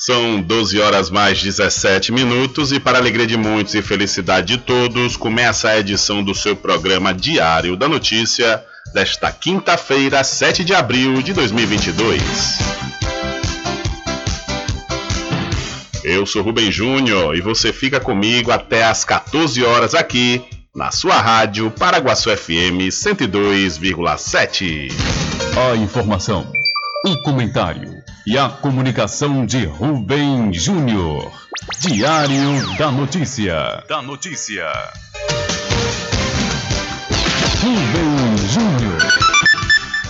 São 12 horas mais 17 minutos e para alegria de muitos e felicidade de todos, começa a edição do seu programa Diário da Notícia desta quinta-feira, 7 de abril de 2022. Eu sou Rubem Júnior e você fica comigo até às 14 horas aqui na sua rádio Paraguaçu FM 102,7. A informação, o comentário e a comunicação de Rubem Júnior. Diário da Notícia. Da Notícia. Rubem Júnior.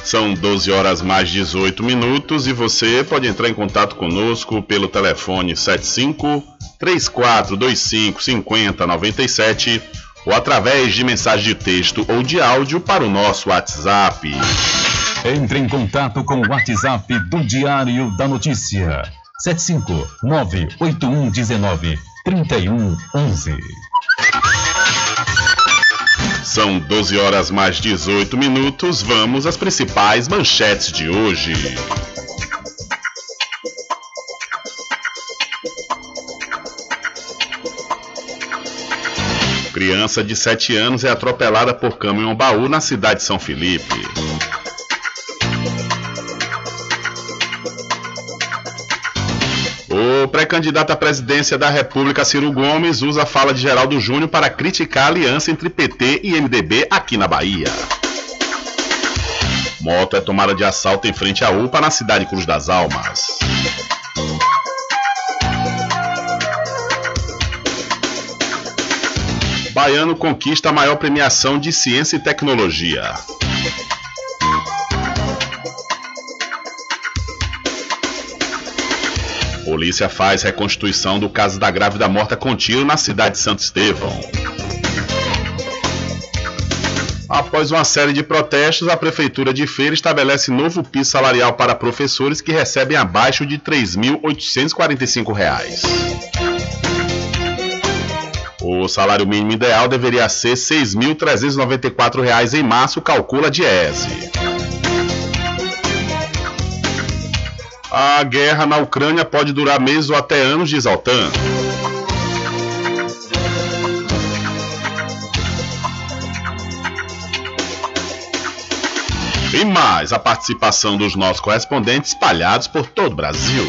São 12 horas mais 18 minutos e você pode entrar em contato conosco pelo telefone 75 3425 5097 ou através de mensagem de texto ou de áudio para o nosso WhatsApp. Entre em contato com o WhatsApp do Diário da Notícia. 759-8119-3111. São 12 horas mais 18 minutos. Vamos às principais manchetes de hoje. Criança de 7 anos é atropelada por caminhão baú na cidade de São Felipe. O pré-candidato à presidência da República, Ciro Gomes, usa a fala de Geraldo Júnior para criticar a aliança entre PT e MDB aqui na Bahia. Moto é tomada de assalto em frente à UPA na cidade Cruz das Almas. Baiano conquista a maior premiação de ciência e tecnologia. Polícia faz reconstituição do caso da grávida morta com tiro na cidade de Santo Estevão. Após uma série de protestos, a Prefeitura de Feira estabelece novo piso salarial para professores que recebem abaixo de R$ 3.845. O salário mínimo ideal deveria ser R$ 6.394 em março, calcula a Diese. A guerra na Ucrânia pode durar meses ou até anos, diz Altan. E mais a participação dos nossos correspondentes espalhados por todo o Brasil.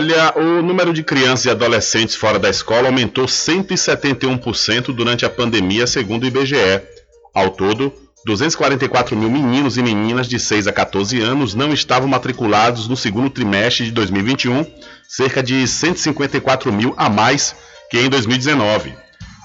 Olha, o número de crianças e adolescentes fora da escola aumentou 171% durante a pandemia, segundo o IBGE. Ao todo, 244 mil meninos e meninas de 6 a 14 anos não estavam matriculados no segundo trimestre de 2021, cerca de 154 mil a mais que em 2019.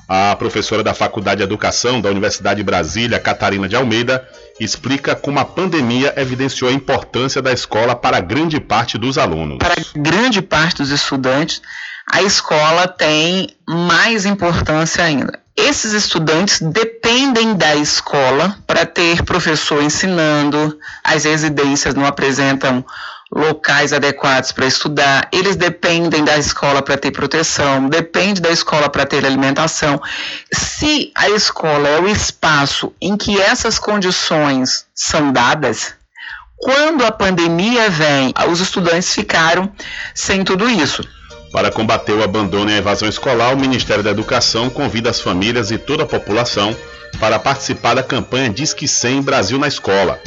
A professora da Faculdade de Educação da Universidade de Brasília, Catarina de Almeida, explica como a pandemia evidenciou a importância da escola para grande parte dos alunos. Para grande parte dos estudantes, a escola tem mais importância ainda. Esses estudantes dependem da escola para ter professor ensinando, as residências não apresentam locais adequados para estudar, eles dependem da escola para ter proteção, depende da escola para ter alimentação. Se a escola é o espaço em que essas condições são dadas, quando a pandemia vem, os estudantes ficaram sem tudo isso. Para combater o abandono e a evasão escolar, o Ministério da Educação convida as famílias e toda a população para participar da campanha Disque 100 Brasil na Escola.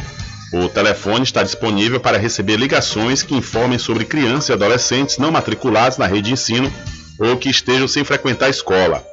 O telefone está disponível para receber ligações que informem sobre crianças e adolescentes não matriculados na rede de ensino ou que estejam sem frequentar a escola.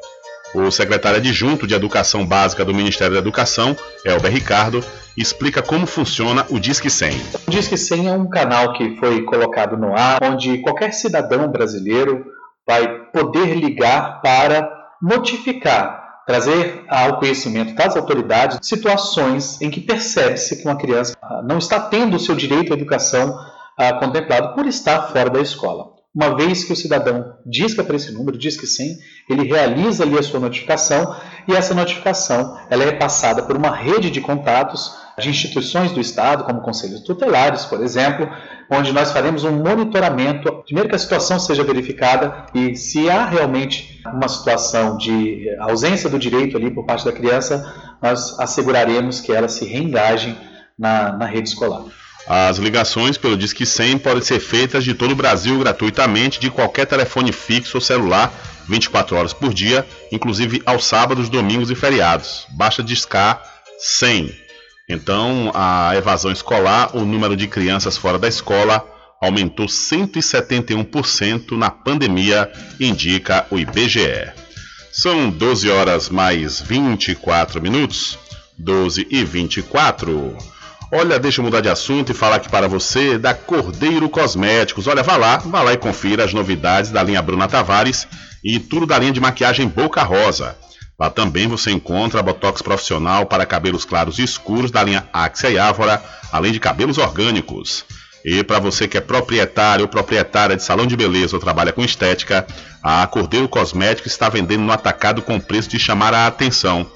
O secretário adjunto de Educação Básica do Ministério da Educação, Elber Ricardo, explica como funciona o Disque 100. O Disque 100 é um canal que foi colocado no ar, onde qualquer cidadão brasileiro vai poder ligar para notificar trazer ao conhecimento das autoridades situações em que percebe-se que uma criança ah, não está tendo o seu direito à educação ah, contemplado por estar fora da escola. Uma vez que o cidadão disca para esse número, diz que sim, ele realiza ali a sua notificação e essa notificação ela é repassada por uma rede de contatos de instituições do Estado, como conselhos tutelares, por exemplo, onde nós faremos um monitoramento, primeiro que a situação seja verificada e se há realmente uma situação de ausência do direito ali por parte da criança, nós asseguraremos que elas se reengajem na, na rede escolar. As ligações pelo Disque 100 podem ser feitas de todo o Brasil gratuitamente, de qualquer telefone fixo ou celular, 24 horas por dia, inclusive aos sábados, domingos e feriados. Basta discar 100. Então, a evasão escolar, o número de crianças fora da escola aumentou 171% na pandemia, indica o IBGE. São 12 horas mais 24 minutos. 12 e 24. Olha, deixa eu mudar de assunto e falar aqui para você da Cordeiro Cosméticos. Olha, vá lá, vá lá e confira as novidades da linha Bruna Tavares e tudo da linha de maquiagem Boca Rosa. Lá também você encontra botox profissional para cabelos claros e escuros da linha Axia e Ávora, além de cabelos orgânicos. E para você que é proprietário ou proprietária de salão de beleza ou trabalha com estética, a Cordeiro Cosméticos está vendendo no atacado com preço de chamar a atenção.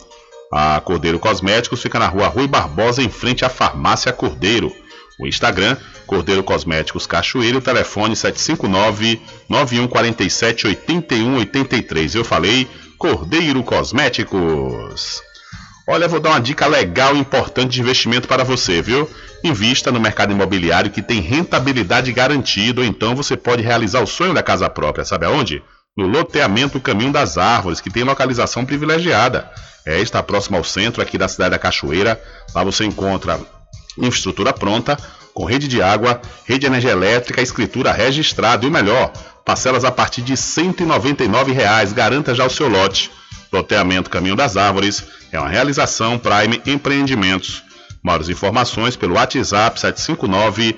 A Cordeiro Cosméticos fica na rua Rui Barbosa, em frente à Farmácia Cordeiro. O Instagram, Cordeiro Cosméticos Cachoeiro, telefone 759-9147-8183. Eu falei Cordeiro Cosméticos. Olha, vou dar uma dica legal e importante de investimento para você, viu? Invista no mercado imobiliário que tem rentabilidade garantida, ou então você pode realizar o sonho da casa própria. Sabe aonde? No loteamento Caminho das Árvores, que tem localização privilegiada. É, está próximo ao centro aqui da cidade da Cachoeira. Lá você encontra infraestrutura pronta, com rede de água, rede de energia elétrica, escritura registrada e o melhor, parcelas a partir de 199 reais. Garanta já o seu lote. Loteamento Caminho das Árvores é uma realização Prime Empreendimentos. Maiores informações pelo WhatsApp 759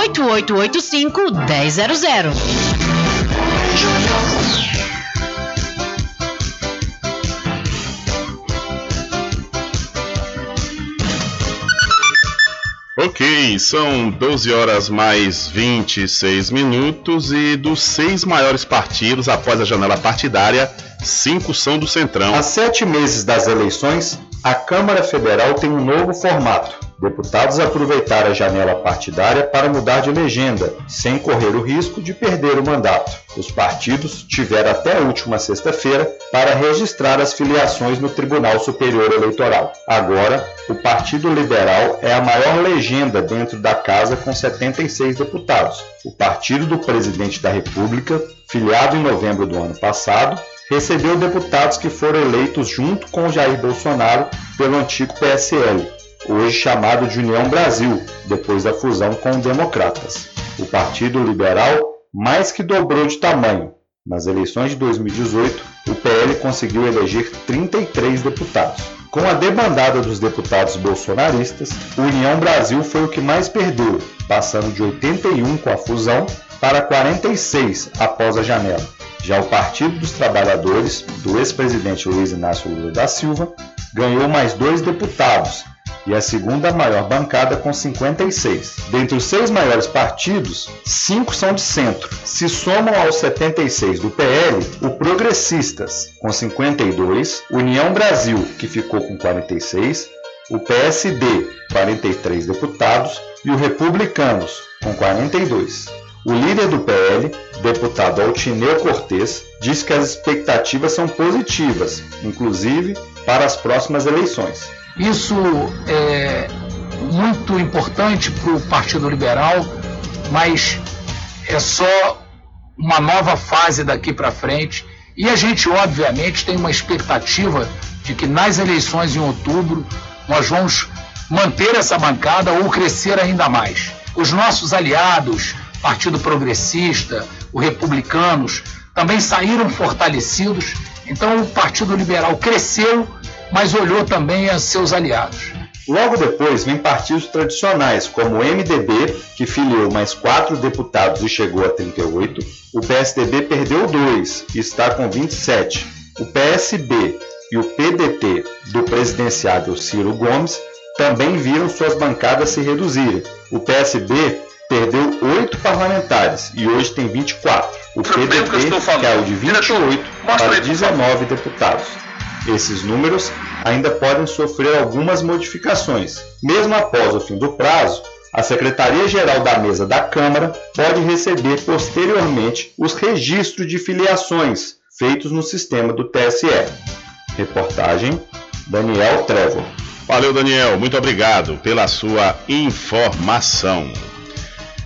98885 1000. Ok, são 12 horas mais 26 minutos e dos seis maiores partidos após a janela partidária, cinco são do Centrão. Há sete meses das eleições, a Câmara Federal tem um novo formato Deputados aproveitaram a janela partidária para mudar de legenda, sem correr o risco de perder o mandato. Os partidos tiveram até a última sexta-feira para registrar as filiações no Tribunal Superior Eleitoral. Agora, o Partido Liberal é a maior legenda dentro da casa com 76 deputados. O partido do presidente da República, filiado em novembro do ano passado, recebeu deputados que foram eleitos junto com Jair Bolsonaro pelo antigo PSL hoje chamado de União Brasil, depois da fusão com Democratas. O Partido Liberal mais que dobrou de tamanho. Nas eleições de 2018, o PL conseguiu eleger 33 deputados. Com a debandada dos deputados bolsonaristas, o União Brasil foi o que mais perdeu, passando de 81 com a fusão para 46 após a janela. Já o Partido dos Trabalhadores, do ex-presidente Luiz Inácio Lula da Silva, ganhou mais dois deputados, e a segunda maior bancada com 56. Dentre os seis maiores partidos, cinco são de centro. Se somam aos 76 do PL, o Progressistas, com 52, União Brasil, que ficou com 46, o PSD, 43 deputados, e o Republicanos, com 42. O líder do PL, deputado Altineu Cortes, diz que as expectativas são positivas, inclusive para as próximas eleições. Isso é muito importante para o Partido Liberal, mas é só uma nova fase daqui para frente. E a gente, obviamente, tem uma expectativa de que nas eleições em outubro nós vamos manter essa bancada ou crescer ainda mais. Os nossos aliados, Partido Progressista, os Republicanos, também saíram fortalecidos. Então o Partido Liberal cresceu mas olhou também a seus aliados. Logo depois vem partidos tradicionais, como o MDB, que filiou mais quatro deputados e chegou a 38. O PSDB perdeu dois e está com 27. O PSB, e o PDT do presidenciável Ciro Gomes também viram suas bancadas se reduzirem. O PSB perdeu oito parlamentares e hoje tem 24. O PDT caiu de 28 para 19 deputados. Esses números ainda podem sofrer algumas modificações. Mesmo após o fim do prazo, a Secretaria-Geral da Mesa da Câmara pode receber posteriormente os registros de filiações feitos no sistema do TSE. Reportagem Daniel Trevor. Valeu, Daniel. Muito obrigado pela sua informação.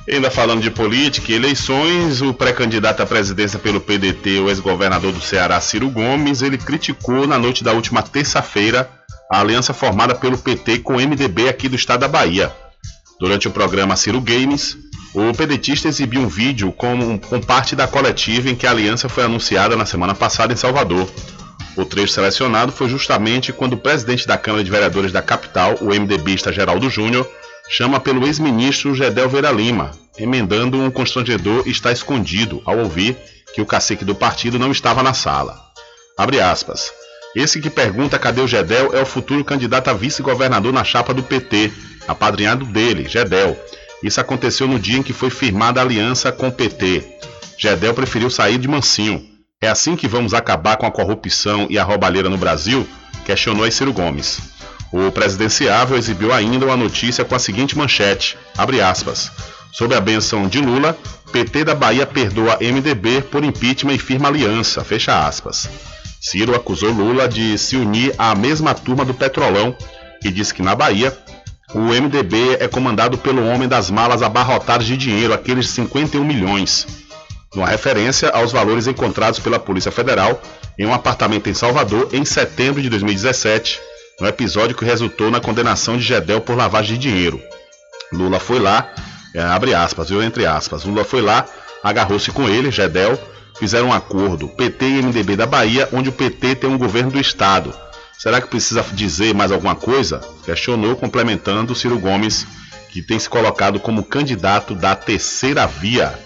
Ainda falando de política e eleições, o pré-candidato à presidência pelo PDT, o ex-governador do Ceará, Ciro Gomes, ele criticou na noite da última terça-feira a aliança formada pelo PT com o MDB aqui do estado da Bahia. Durante o programa Ciro Games, o pedetista exibiu um vídeo com, com parte da coletiva em que a aliança foi anunciada na semana passada em Salvador. O trecho selecionado foi justamente quando o presidente da Câmara de Vereadores da capital, o MDBista Geraldo Júnior, chama pelo ex-ministro Gedel Vera Lima, emendando um constrangedor está escondido ao ouvir que o cacique do partido não estava na sala. Abre aspas. Esse que pergunta cadê o Gedel é o futuro candidato a vice-governador na chapa do PT, apadrinhado dele, Gedel. Isso aconteceu no dia em que foi firmada a aliança com o PT. Gedel preferiu sair de mansinho. É assim que vamos acabar com a corrupção e a roubalheira no Brasil? Questionou Ciro Gomes. O presidenciável exibiu ainda uma notícia com a seguinte manchete, abre aspas, Sob a benção de Lula, PT da Bahia perdoa MDB por impeachment e firma aliança, fecha aspas. Ciro acusou Lula de se unir à mesma turma do Petrolão e disse que na Bahia o MDB é comandado pelo homem das malas abarrotadas de dinheiro, aqueles 51 milhões. Uma referência aos valores encontrados pela Polícia Federal em um apartamento em Salvador em setembro de 2017, no episódio que resultou na condenação de Gedel por lavagem de dinheiro. Lula foi lá, é, abre aspas, viu, entre aspas, Lula foi lá, agarrou-se com ele, Gedel, fizeram um acordo, PT e MDB da Bahia, onde o PT tem um governo do Estado. Será que precisa dizer mais alguma coisa? Questionou, complementando Ciro Gomes, que tem se colocado como candidato da terceira via.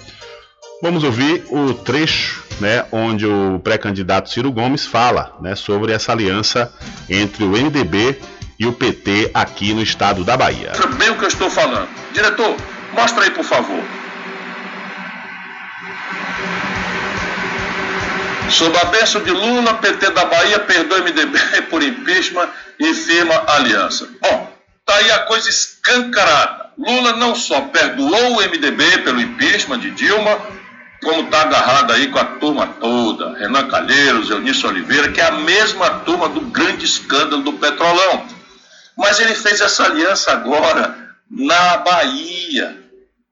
Vamos ouvir o trecho né, onde o pré-candidato Ciro Gomes fala né, sobre essa aliança entre o MDB e o PT aqui no estado da Bahia. Bem o que eu estou falando. Diretor, mostra aí, por favor. Sob a bênção de Lula, PT da Bahia perdoa MDB por impeachment e firma aliança. Bom, tá aí a coisa escancarada. Lula não só perdoou o MDB pelo impeachment de Dilma, como está agarrado aí com a turma toda, Renan Calheiros, Eunício Oliveira, que é a mesma turma do grande escândalo do Petrolão. Mas ele fez essa aliança agora na Bahia,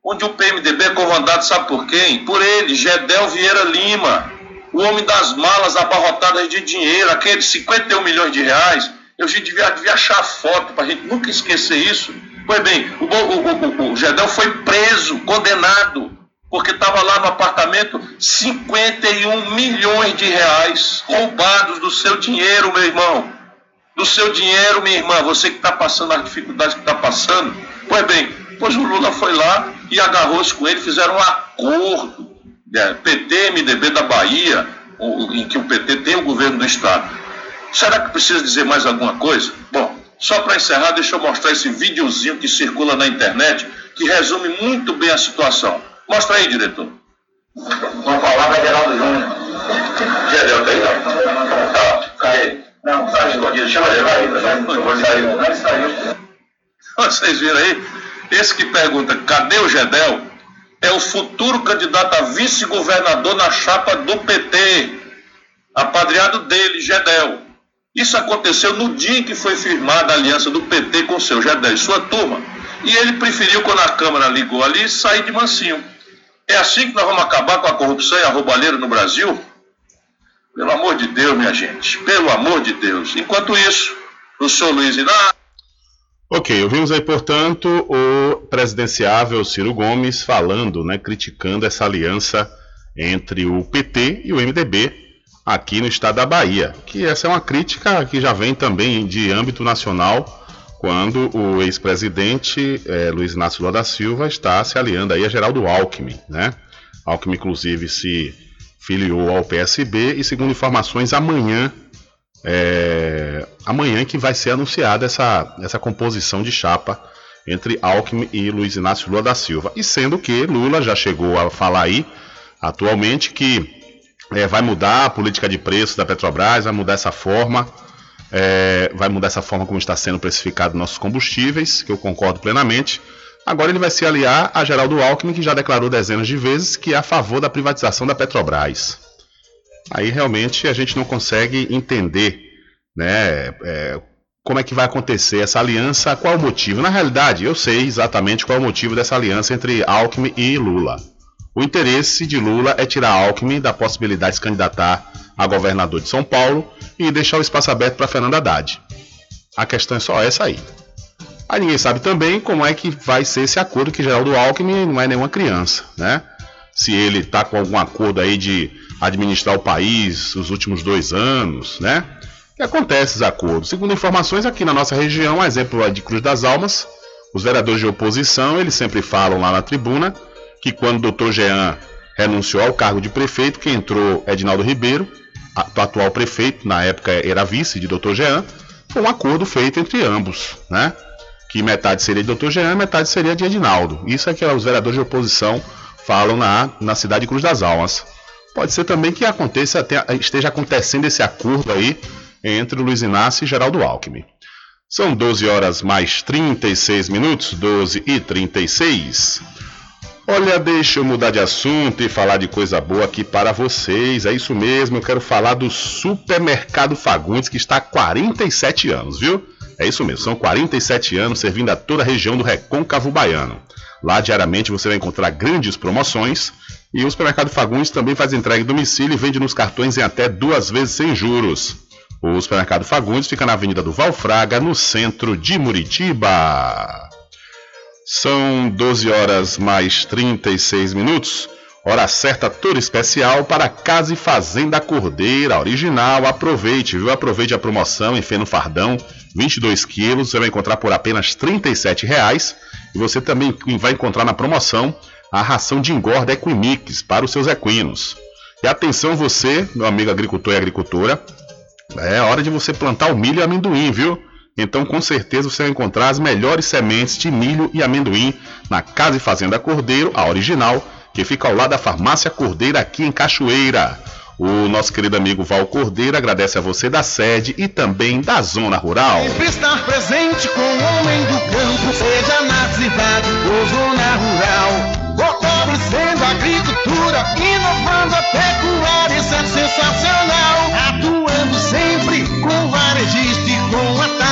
onde o PMDB é comandado, sabe por quem? Por ele, Gedel Vieira Lima, o homem das malas abarrotadas de dinheiro, aqueles 51 milhões de reais. Eu devia, devia achar foto para a gente nunca esquecer isso. Pois bem, o, o, o, o Gedel foi preso, condenado porque estava lá no apartamento 51 milhões de reais roubados do seu dinheiro, meu irmão. Do seu dinheiro, minha irmã, você que está passando as dificuldades que está passando. Pois bem, pois o Lula foi lá e agarrou-se com ele, fizeram um acordo, né, PT, MDB da Bahia, em que o PT tem o governo do Estado. Será que precisa dizer mais alguma coisa? Bom, só para encerrar, deixa eu mostrar esse videozinho que circula na internet, que resume muito bem a situação. Mostra aí, diretor. Vamos falar para Geraldo Júnior. Geraldo tá aí, não? Tá, cadê? Não, tá escondido. Chama ele, vai. Vai sair. saiu. Vocês viram aí? Esse que pergunta, cadê o Gedel? É o futuro candidato a vice-governador na chapa do PT. Apadreado dele, Gedel. Isso aconteceu no dia em que foi firmada a aliança do PT com o seu Gedel e sua turma. E ele preferiu, quando a Câmara ligou ali, sair de mansinho. É assim que nós vamos acabar com a corrupção e a roubalheira no Brasil? Pelo amor de Deus, minha gente, pelo amor de Deus. Enquanto isso, o senhor Luiz Inácio. Ok, ouvimos aí, portanto, o presidenciável Ciro Gomes falando, né, criticando essa aliança entre o PT e o MDB aqui no estado da Bahia. Que essa é uma crítica que já vem também de âmbito nacional quando o ex-presidente é, Luiz Inácio Lula da Silva está se aliando aí a Geraldo Alckmin, né? Alckmin, inclusive, se filiou ao PSB e, segundo informações, amanhã é, amanhã que vai ser anunciada essa, essa composição de chapa entre Alckmin e Luiz Inácio Lula da Silva. E sendo que Lula já chegou a falar aí, atualmente, que é, vai mudar a política de preços da Petrobras, vai mudar essa forma, é, vai mudar essa forma como está sendo precificado nossos combustíveis, que eu concordo plenamente. Agora ele vai se aliar a Geraldo Alckmin, que já declarou dezenas de vezes que é a favor da privatização da Petrobras. Aí realmente a gente não consegue entender né, é, como é que vai acontecer essa aliança, qual o motivo. Na realidade, eu sei exatamente qual é o motivo dessa aliança entre Alckmin e Lula. O interesse de Lula é tirar Alckmin da possibilidade de se candidatar a governador de São Paulo e deixar o espaço aberto para Fernando Haddad. A questão é só essa aí. Aí ninguém sabe também como é que vai ser esse acordo que Geraldo Alckmin não é nenhuma criança, né? Se ele está com algum acordo aí de administrar o país os últimos dois anos, né? Que acontece esses acordos. Segundo informações aqui na nossa região, exemplo de Cruz das Almas, os vereadores de oposição, eles sempre falam lá na tribuna que quando o doutor Jean renunciou ao cargo de prefeito, que entrou Edinaldo Ribeiro, o atual prefeito, na época era vice de doutor Jean, foi um acordo feito entre ambos, né? que metade seria de Dr. Jean metade seria de Edinaldo. Isso é que os vereadores de oposição falam na, na cidade de Cruz das Almas. Pode ser também que aconteça, esteja acontecendo esse acordo aí entre Luiz Inácio e Geraldo Alckmin. São 12 horas mais 36 minutos, 12 e 36. Olha, deixa eu mudar de assunto e falar de coisa boa aqui para vocês. É isso mesmo, eu quero falar do Supermercado Fagundes, que está há 47 anos, viu? É isso mesmo, são 47 anos servindo a toda a região do Recôncavo Baiano. Lá diariamente você vai encontrar grandes promoções e o supermercado Fagundes também faz entrega em domicílio e vende nos cartões em até duas vezes sem juros. O supermercado Fagundes fica na Avenida do Valfraga, no centro de Muritiba. São 12 horas mais 36 minutos. Hora certa, tour especial para Casa e Fazenda Cordeira, original. Aproveite, viu? Aproveite a promoção em Feno Fardão 22 quilos, você vai encontrar por apenas R$ reais e você também vai encontrar na promoção a ração de engorda Equimix para os seus equinos. E atenção você, meu amigo agricultor e agricultora, é hora de você plantar o milho e amendoim, viu? Então com certeza você vai encontrar as melhores sementes de milho e amendoim na Casa e Fazenda Cordeiro, a original, que fica ao lado da Farmácia Cordeira aqui em Cachoeira. O nosso querido amigo Val Cordeiro agradece a você da sede e também da zona rural. Sempre estar presente com o homem do campo, seja na cidade ou zona rural. Fortalecendo a agricultura, inovando a pecuária, isso é sensacional. Atuando sempre com varejista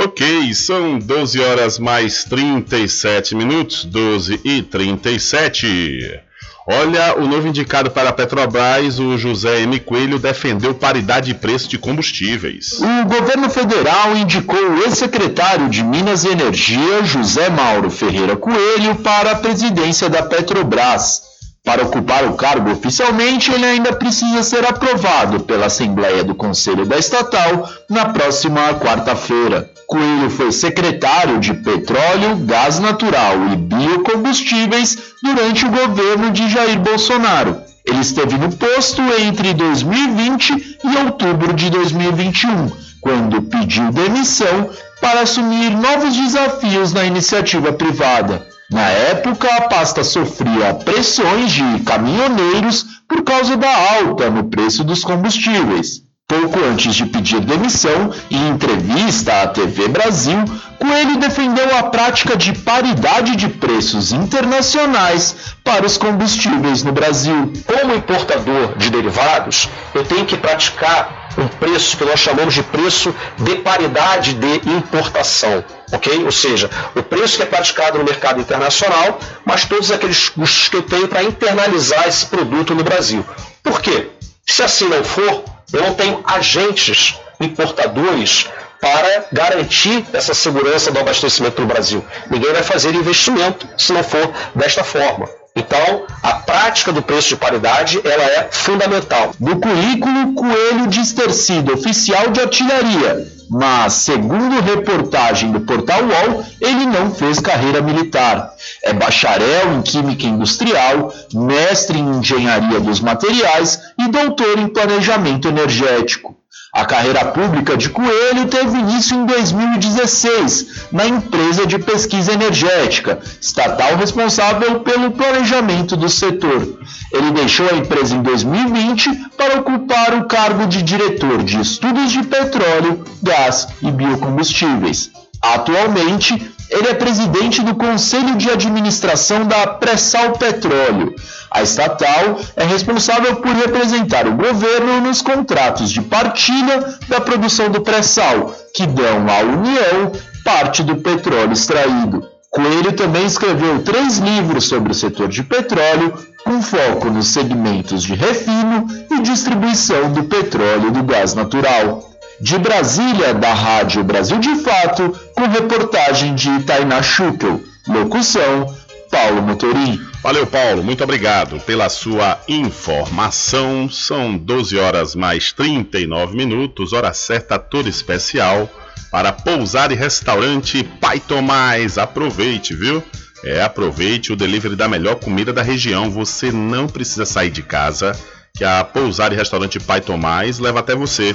Ok, são 12 horas mais 37 minutos, 12 e 37. Olha, o novo indicado para a Petrobras, o José M. Coelho, defendeu paridade de preço de combustíveis. O governo federal indicou o ex-secretário de Minas e Energia, José Mauro Ferreira Coelho, para a presidência da Petrobras. Para ocupar o cargo oficialmente, ele ainda precisa ser aprovado pela Assembleia do Conselho da Estatal na próxima quarta-feira. Coelho foi secretário de Petróleo, Gás Natural e Biocombustíveis durante o governo de Jair Bolsonaro. Ele esteve no posto entre 2020 e outubro de 2021, quando pediu demissão para assumir novos desafios na iniciativa privada. Na época, a pasta sofria pressões de caminhoneiros por causa da alta no preço dos combustíveis. Pouco antes de pedir demissão, em entrevista à TV Brasil, Coelho defendeu a prática de paridade de preços internacionais para os combustíveis no Brasil. Como importador de derivados, eu tenho que praticar um preço que nós chamamos de preço de paridade de importação, ok? Ou seja, o preço que é praticado no mercado internacional, mas todos aqueles custos que eu tenho para internalizar esse produto no Brasil. Por quê? Se assim não for, eu não tenho agentes importadores para garantir essa segurança do abastecimento no Brasil. Ninguém vai fazer investimento se não for desta forma. Então, a prática do preço de paridade ela é fundamental. No currículo, Coelho diz ter sido oficial de artilharia, mas, segundo reportagem do portal UOL, ele não fez carreira militar. É bacharel em Química Industrial, mestre em Engenharia dos Materiais e doutor em Planejamento Energético. A carreira pública de Coelho teve início em 2016, na empresa de pesquisa energética, estatal responsável pelo planejamento do setor. Ele deixou a empresa em 2020 para ocupar o cargo de diretor de estudos de petróleo, gás e biocombustíveis. Atualmente, ele é presidente do Conselho de Administração da Pressal Petróleo. A estatal é responsável por representar o governo nos contratos de partilha da produção do pré-sal, que dão à União parte do petróleo extraído. Coelho também escreveu três livros sobre o setor de petróleo, com foco nos segmentos de refino e distribuição do petróleo e do gás natural. De Brasília, da Rádio Brasil de Fato, com reportagem de Tainá Schuppel. Locução, Paulo Motorim. Valeu, Paulo. Muito obrigado pela sua informação. São 12 horas mais 39 minutos, hora certa toda especial para pousar e restaurante Pai Tomás. Aproveite, viu? É, aproveite o delivery da melhor comida da região. Você não precisa sair de casa, que a Pousar e Restaurante Pai Tomás leva até você.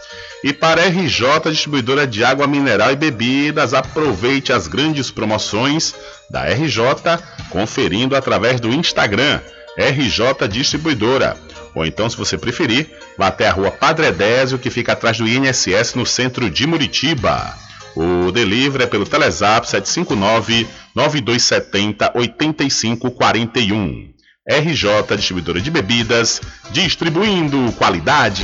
E para RJ Distribuidora de Água Mineral e Bebidas, aproveite as grandes promoções da RJ conferindo através do Instagram RJ Distribuidora. Ou então, se você preferir, vá até a rua Padre Edésio, que fica atrás do INSS no centro de Muritiba. O delivery é pelo Telezap 759 9270 8541. RJ Distribuidora de Bebidas, distribuindo qualidade.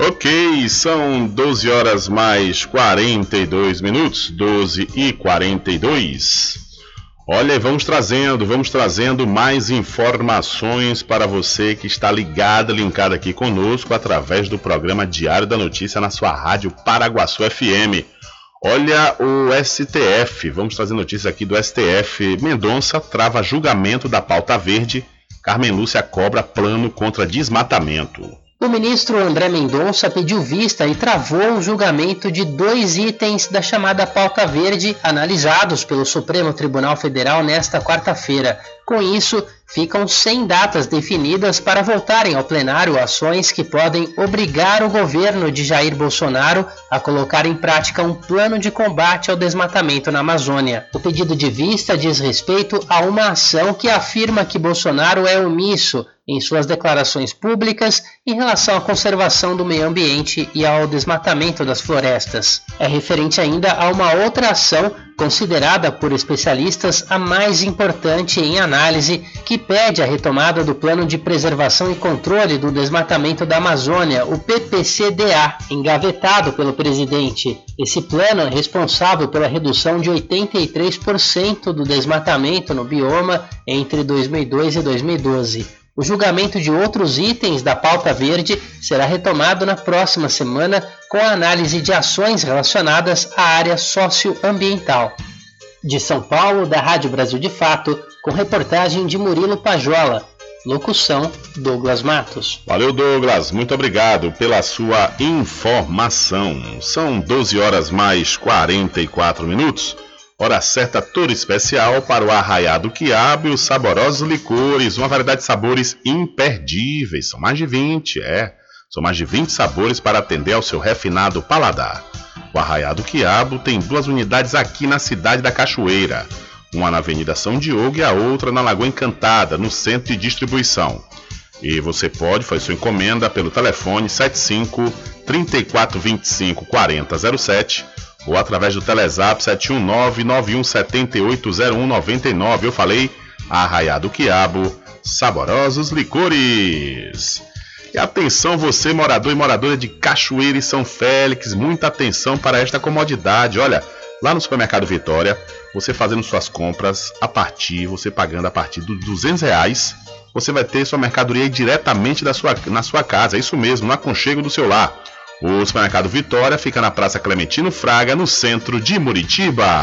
Ok, são 12 horas mais 42 minutos, 12 e 42. Olha, vamos trazendo, vamos trazendo mais informações para você que está ligado, linkado aqui conosco através do programa Diário da Notícia na sua rádio Paraguaçu FM. Olha o STF, vamos trazer notícias aqui do STF. Mendonça trava julgamento da pauta verde. Carmen Lúcia cobra plano contra desmatamento. O ministro André Mendonça pediu vista e travou o julgamento de dois itens da chamada pauta verde analisados pelo Supremo Tribunal Federal nesta quarta-feira. Com isso, ficam sem datas definidas para voltarem ao plenário ações que podem obrigar o governo de Jair Bolsonaro a colocar em prática um plano de combate ao desmatamento na Amazônia. O pedido de vista diz respeito a uma ação que afirma que Bolsonaro é omisso em suas declarações públicas em relação à conservação do meio ambiente e ao desmatamento das florestas. É referente ainda a uma outra ação considerada por especialistas a mais importante em análise, que pede a retomada do Plano de Preservação e Controle do Desmatamento da Amazônia, o PPCDA, engavetado pelo presidente. Esse plano é responsável pela redução de 83% do desmatamento no bioma entre 2002 e 2012. O julgamento de outros itens da pauta verde será retomado na próxima semana com a análise de ações relacionadas à área socioambiental. De São Paulo, da Rádio Brasil de Fato, com reportagem de Murilo Pajola. Locução: Douglas Matos. Valeu, Douglas. Muito obrigado pela sua informação. São 12 horas mais 44 minutos. Hora certa toda especial para o arraiado quiabo e os saborosos licores, uma variedade de sabores imperdíveis. São mais de 20, é. São mais de 20 sabores para atender ao seu refinado paladar. O Arraiado Quiabo tem duas unidades aqui na cidade da Cachoeira, uma na Avenida São Diogo e a outra na Lagoa Encantada, no centro de distribuição. E você pode fazer sua encomenda pelo telefone 75 3425 4007 ou através do Telezap 719 91780199. Eu falei Arraiado Quiabo, saborosos licores. E atenção você, morador e moradora de Cachoeira e São Félix, muita atenção para esta comodidade. Olha, lá no Supermercado Vitória, você fazendo suas compras a partir, você pagando a partir dos 200 reais, você vai ter sua mercadoria diretamente da sua, na sua casa, é isso mesmo, no aconchego do seu lar. O Supermercado Vitória fica na Praça Clementino Fraga, no centro de Muritiba.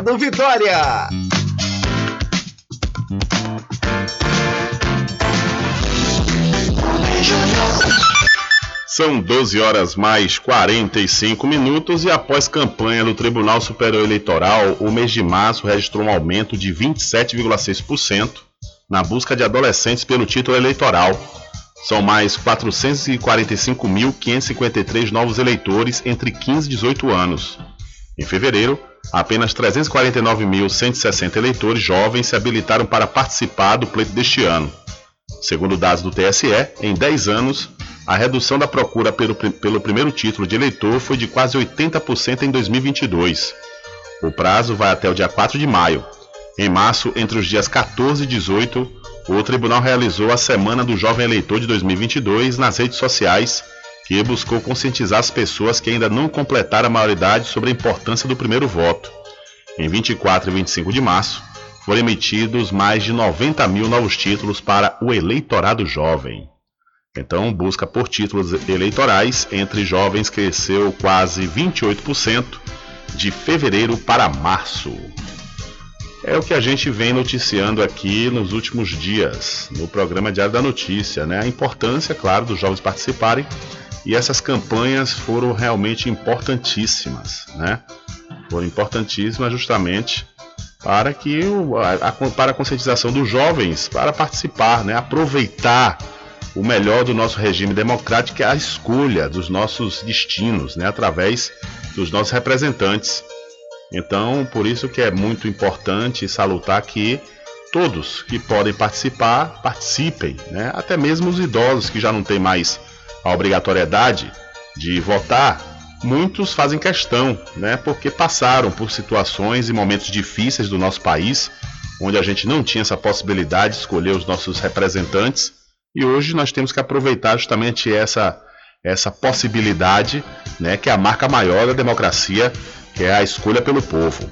Mercado Vitória. São 12 horas mais 45 minutos e após campanha do Tribunal Superior Eleitoral, o mês de março registrou um aumento de 27,6% na busca de adolescentes pelo título eleitoral. São mais 445.553 novos eleitores entre 15 e 18 anos. Em fevereiro, apenas 349.160 eleitores jovens se habilitaram para participar do pleito deste ano. Segundo dados do TSE, em 10 anos, a redução da procura pelo, pelo primeiro título de eleitor foi de quase 80% em 2022. O prazo vai até o dia 4 de maio. Em março, entre os dias 14 e 18, o tribunal realizou a Semana do Jovem Eleitor de 2022 nas redes sociais que buscou conscientizar as pessoas que ainda não completaram a maioridade sobre a importância do primeiro voto. Em 24 e 25 de março, foram emitidos mais de 90 mil novos títulos para o eleitorado jovem. Então, busca por títulos eleitorais entre jovens cresceu quase 28% de fevereiro para março. É o que a gente vem noticiando aqui nos últimos dias, no programa Diário da Notícia, né? A importância, claro, dos jovens participarem e essas campanhas foram realmente importantíssimas, né? Foram importantíssimas justamente para que o, a, para a conscientização dos jovens para participar, né? Aproveitar o melhor do nosso regime democrático, é a escolha dos nossos destinos, né? Através dos nossos representantes. Então, por isso que é muito importante salutar que todos que podem participar, participem, né? Até mesmo os idosos que já não têm mais a obrigatoriedade de votar, muitos fazem questão, né? Porque passaram por situações e momentos difíceis do nosso país, onde a gente não tinha essa possibilidade de escolher os nossos representantes, e hoje nós temos que aproveitar justamente essa essa possibilidade, né, que é a marca maior da democracia, que é a escolha pelo povo.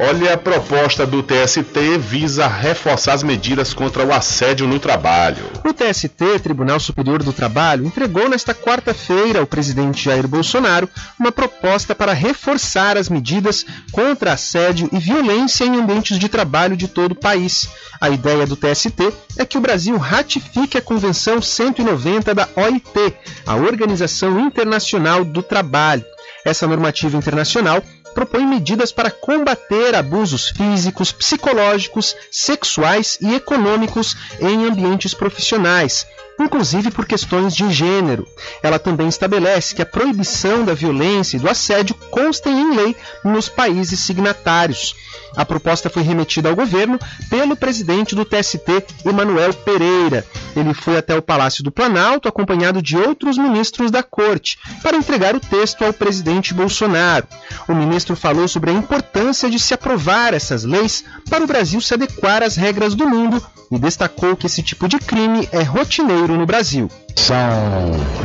Olha, a proposta do TST visa reforçar as medidas contra o assédio no trabalho. O TST, Tribunal Superior do Trabalho, entregou nesta quarta-feira ao presidente Jair Bolsonaro uma proposta para reforçar as medidas contra assédio e violência em ambientes de trabalho de todo o país. A ideia do TST é que o Brasil ratifique a Convenção 190 da OIT, a Organização Internacional do Trabalho. Essa normativa internacional propõe medidas para combater abusos físicos, psicológicos, sexuais e econômicos em ambientes profissionais, inclusive por questões de gênero. Ela também estabelece que a proibição da violência e do assédio constem em lei nos países signatários. A proposta foi remetida ao governo pelo presidente do TST, Emanuel Pereira. Ele foi até o Palácio do Planalto acompanhado de outros ministros da corte para entregar o texto ao presidente Bolsonaro. O ministro falou sobre a importância de se aprovar essas leis para o Brasil se adequar às regras do mundo e destacou que esse tipo de crime é rotineiro no Brasil. São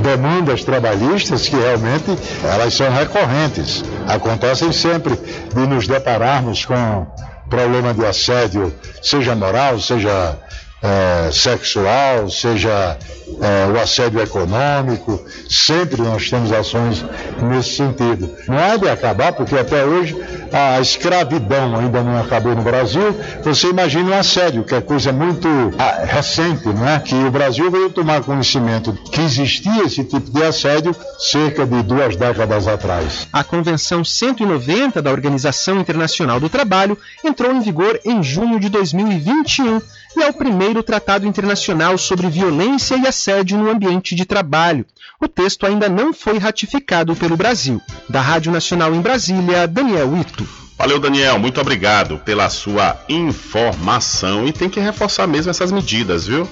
demandas trabalhistas que realmente elas são recorrentes. Acontecem sempre de nos depararmos com problema de assédio, seja moral, seja é, sexual, seja é, o assédio econômico, sempre nós temos ações nesse sentido. Não há de acabar, porque até hoje a escravidão ainda não acabou no Brasil. Você imagina o assédio, que é coisa muito ah, recente, não é? Que o Brasil veio tomar conhecimento que existia esse tipo de assédio cerca de duas décadas atrás. A Convenção 190 da Organização Internacional do Trabalho entrou em vigor em junho de 2021 e é o primeiro tratado internacional sobre violência e assédio no ambiente de trabalho. O texto ainda não foi ratificado pelo Brasil. Da Rádio Nacional em Brasília, Daniel Ito. Valeu, Daniel. Muito obrigado pela sua informação. E tem que reforçar mesmo essas medidas, viu?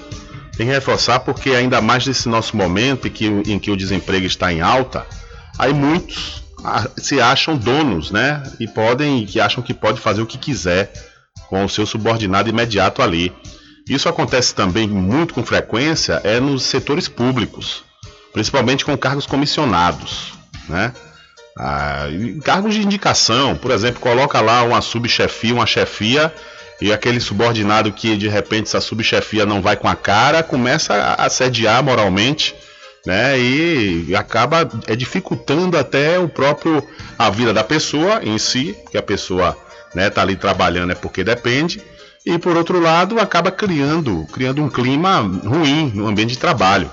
Tem que reforçar porque ainda mais nesse nosso momento em que, em que o desemprego está em alta, aí muitos ah, se acham donos, né? E podem, que acham que pode fazer o que quiser com o seu subordinado imediato ali. Isso acontece também muito com frequência é nos setores públicos, principalmente com cargos comissionados, né? Ah, cargos de indicação, por exemplo, coloca lá uma subchefia, uma chefia e aquele subordinado que de repente essa subchefia não vai com a cara começa a assediar moralmente, né? E acaba é dificultando até o próprio a vida da pessoa em si, que a pessoa né, tá ali trabalhando é porque depende, e por outro lado acaba criando, criando um clima ruim no ambiente de trabalho.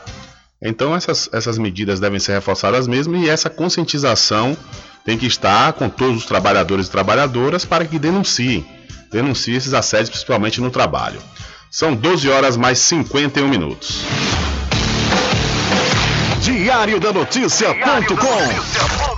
Então essas, essas medidas devem ser reforçadas mesmo e essa conscientização tem que estar com todos os trabalhadores e trabalhadoras para que denunciem, denunciem esses assédios principalmente no trabalho. São 12 horas mais 51 minutos. Diário da Notícia.com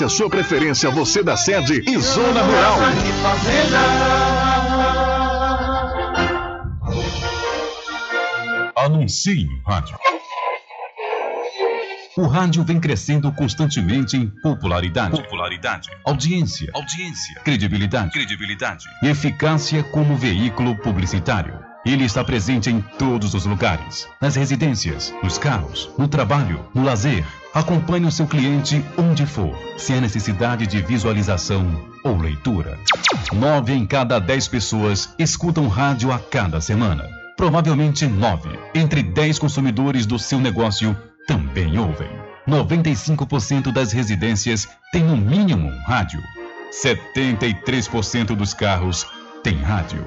a sua preferência, você da sede e zona rural. Anuncie no rádio. O rádio vem crescendo constantemente em popularidade, popularidade, audiência, audiência, credibilidade, credibilidade eficácia como veículo publicitário. Ele está presente em todos os lugares, nas residências, nos carros, no trabalho, no lazer. Acompanhe o seu cliente onde for, se há necessidade de visualização ou leitura. Nove em cada dez pessoas escutam rádio a cada semana. Provavelmente nove entre dez consumidores do seu negócio também ouvem. 95% das residências têm no mínimo um rádio. 73% dos carros têm rádio.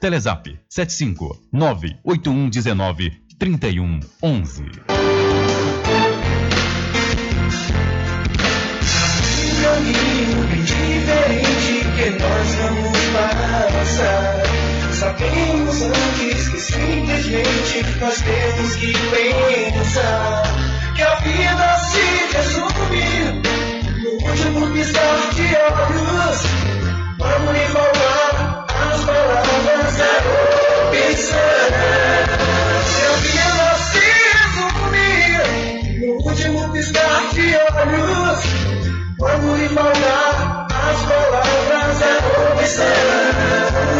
Telezap 75 98119 3111. caminho bem diferente que nós vamos passar. Sabemos antes que simplesmente nós temos que pensar que a vida se resume no último piscar de olhos. Vamos lhe falar Vamos lhe falar as palavras da opção.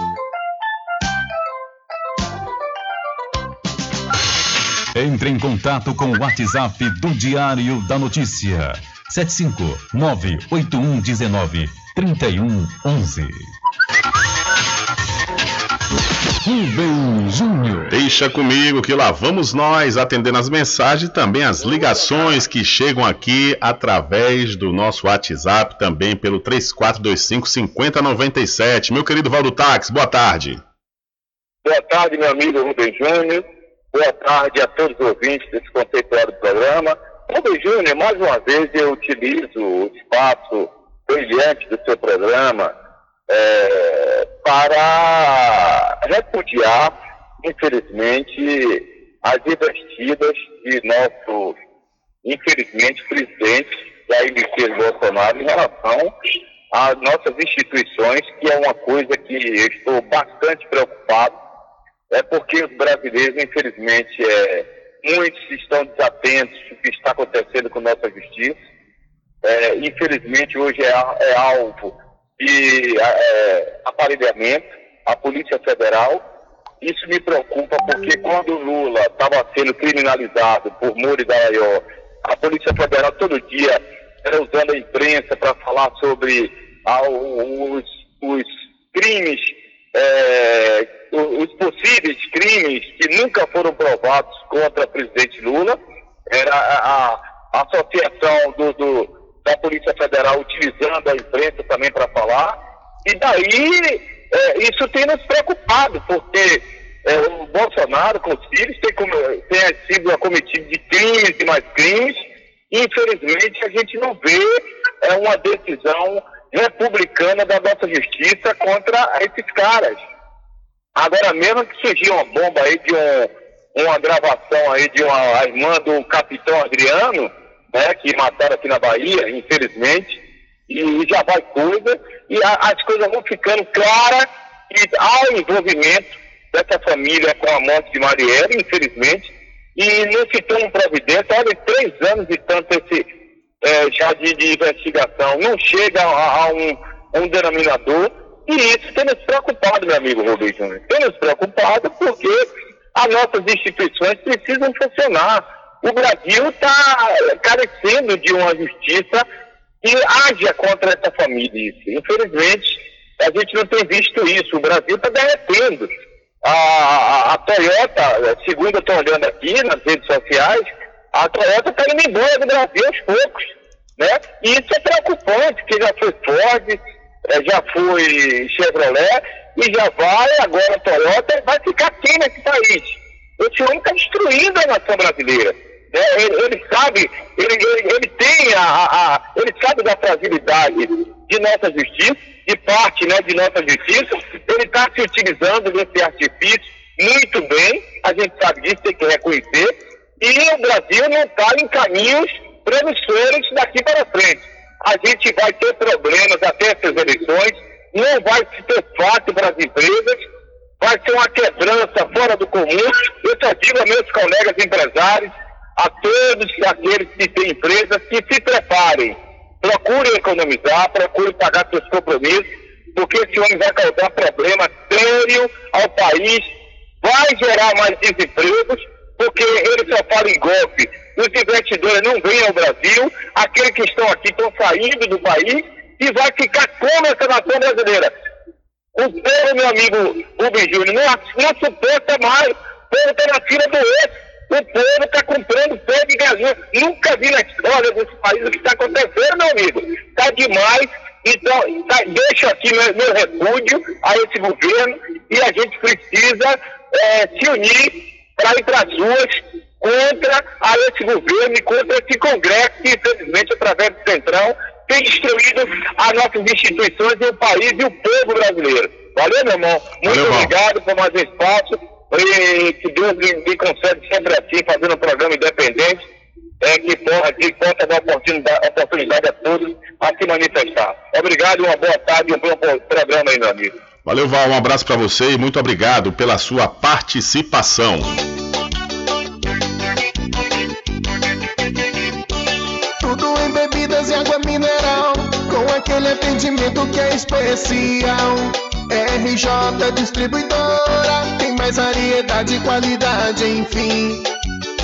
Entre em contato com o WhatsApp do Diário da Notícia. 759-8119-3111. Rubem Júnior. Deixa comigo que lá vamos nós atendendo as mensagens e também as ligações que chegam aqui através do nosso WhatsApp, também pelo 3425 5097. Meu querido Valdo Táxi, boa tarde. Boa tarde, meu amigo Rubem Júnior. Boa tarde a todos os ouvintes desse conceituado programa. Rubem Júnior, mais uma vez eu utilizo o espaço brilhante do seu programa é, para repudiar, infelizmente, as investidas de nosso, infelizmente, presidente Jair Messias Bolsonaro em relação às nossas instituições, que é uma coisa que eu estou bastante preocupado, é porque os brasileiros, infelizmente, é, muitos estão desatentos do que está acontecendo com nossa justiça. É, infelizmente, hoje é, é alvo de é, aparelhamento, a Polícia Federal. Isso me preocupa porque quando Lula estava sendo criminalizado por Moro e a Polícia Federal todo dia era usando a imprensa para falar sobre ah, os, os crimes é, os possíveis crimes que nunca foram provados contra o presidente Lula, era a, a associação do, do, da Polícia Federal utilizando a imprensa também para falar, e daí é, isso tem nos preocupado, porque é, o Bolsonaro com os filhos tem, tem sido acometido de crimes e mais crimes, e infelizmente a gente não vê é, uma decisão republicana da nossa justiça contra esses caras. Agora mesmo que surgiu uma bomba aí de um, uma gravação aí de uma irmã do capitão Adriano, né, que mataram aqui na Bahia, infelizmente, e já vai coisa, e a, as coisas vão ficando claras que há envolvimento dessa família com a morte de Marielle, infelizmente, e não se toma providência, olha, três anos e tanto esse, é, já de, de investigação, não chega a, a um um denominador e isso tem nos preocupado, meu amigo Rubens Júnior. Tem nos preocupado porque as nossas instituições precisam funcionar. O Brasil está carecendo de uma justiça que haja contra essa família. Infelizmente, a gente não tem visto isso. O Brasil está derretendo. A, a, a, Toyota, segundo eu estou olhando aqui nas redes sociais, a Toyota está indo embora do Brasil aos poucos. Né? E isso é preocupante, porque já foi Ford, eh, já foi Chevrolet e já vai agora a Toyota vai ficar quem nesse país? Esse homem está destruindo a nação brasileira. Né? Ele, ele, sabe, ele, ele, ele tem a, a, a, ele sabe da fragilidade de nossa justiça, de parte né, de nossa justiça, ele está se utilizando desse artifício muito bem, a gente sabe disso, tem que reconhecer, e o Brasil não está em caminhos promissores daqui para frente. A gente vai ter problemas até essas eleições, não vai ser fácil para as empresas, vai ser uma quebrança fora do comum. Eu só digo a meus colegas empresários, a todos aqueles que têm empresas, que se preparem. Procurem economizar, procurem pagar seus compromissos, porque esse homem vai causar problema sério ao país, vai gerar mais desempregos, porque ele só fala em golpe. Os investidores não vêm ao Brasil, aqueles que estão aqui estão saindo do país e vai ficar como essa nação brasileira. O povo, meu amigo Rubem Júnior, não, não suporta mais. O povo está na fila do outro. O povo está comprando pé de gasolina. Nunca vi na história desse país o que está acontecendo, meu amigo. Está demais. Então, tá, deixo aqui meu, meu, repúdio a esse governo e a gente precisa é, se unir para ir para as ruas contra a esse governo e contra esse Congresso que, infelizmente, através do Centrão, tem destruído as nossas instituições e o país e o povo brasileiro. Valeu, meu irmão? Muito Valeu, obrigado por mais um espaço. E que Deus me, me concede sempre assim, fazendo um programa independente, é, que, que possa dar oportunidade, oportunidade a todos a se manifestar. Obrigado, uma boa tarde e um bom programa aí, meu amigo. Valeu, Val. Um abraço para você e muito obrigado pela sua participação. Tudo em bebidas e água mineral, com aquele atendimento que é especial. RJ Distribuidora, tem mais variedade e qualidade, enfim.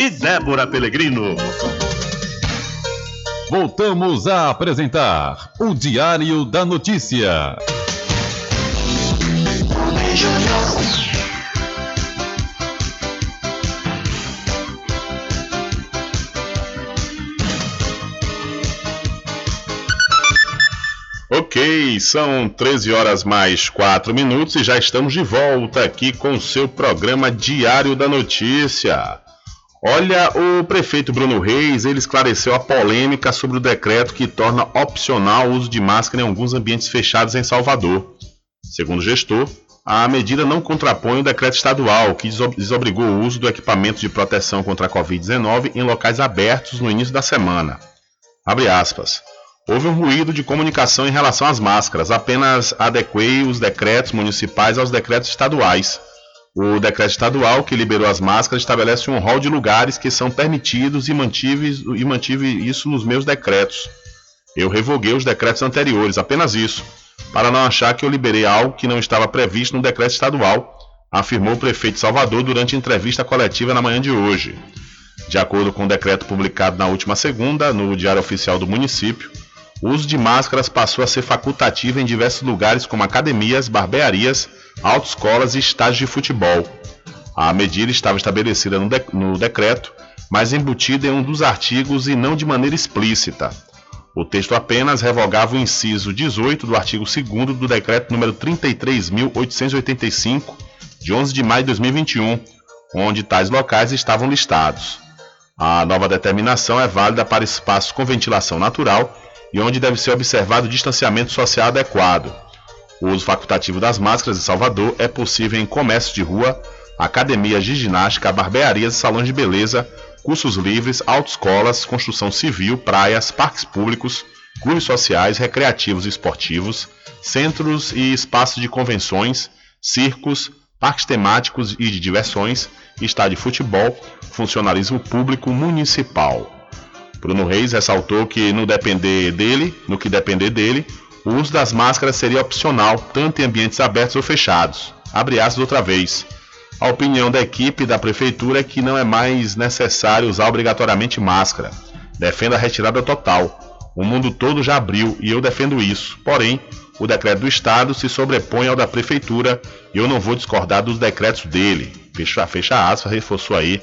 e Débora Pelegrino. Voltamos a apresentar o Diário da Notícia. Ok, são 13 horas mais 4 minutos e já estamos de volta aqui com o seu programa Diário da Notícia. Olha, o prefeito Bruno Reis, ele esclareceu a polêmica sobre o decreto que torna opcional o uso de máscara em alguns ambientes fechados em Salvador. Segundo o gestor, a medida não contrapõe o decreto estadual que desobrigou o uso do equipamento de proteção contra a Covid-19 em locais abertos no início da semana. Abre aspas. Houve um ruído de comunicação em relação às máscaras, apenas adequei os decretos municipais aos decretos estaduais. O decreto estadual que liberou as máscaras estabelece um rol de lugares que são permitidos e mantive, e mantive isso nos meus decretos. Eu revoguei os decretos anteriores, apenas isso, para não achar que eu liberei algo que não estava previsto no decreto estadual, afirmou o prefeito de Salvador durante entrevista coletiva na manhã de hoje. De acordo com o decreto publicado na última segunda, no Diário Oficial do município, o uso de máscaras passou a ser facultativo em diversos lugares como academias, barbearias, autoescolas e estádios de futebol. A medida estava estabelecida no, no decreto, mas embutida em um dos artigos e não de maneira explícita. O texto apenas revogava o inciso 18 do artigo 2 do decreto número 33.885, de 11 de maio de 2021, onde tais locais estavam listados. A nova determinação é válida para espaços com ventilação natural e onde deve ser observado o distanciamento social adequado. O uso facultativo das máscaras em Salvador é possível em comércio de rua, academias de ginástica, barbearias e salões de beleza, cursos livres, autoescolas, construção civil, praias, parques públicos, clubes sociais, recreativos e esportivos, centros e espaços de convenções, circos, parques temáticos e de diversões, estádio de futebol, funcionalismo público municipal. Bruno Reis ressaltou que no depender dele, no que depender dele, o uso das máscaras seria opcional, tanto em ambientes abertos ou fechados. Abre aspas outra vez. A opinião da equipe da prefeitura é que não é mais necessário usar obrigatoriamente máscara. Defendo a retirada total. O mundo todo já abriu e eu defendo isso. Porém, o decreto do Estado se sobrepõe ao da prefeitura e eu não vou discordar dos decretos dele. Fecha, fecha aspas, reforçou aí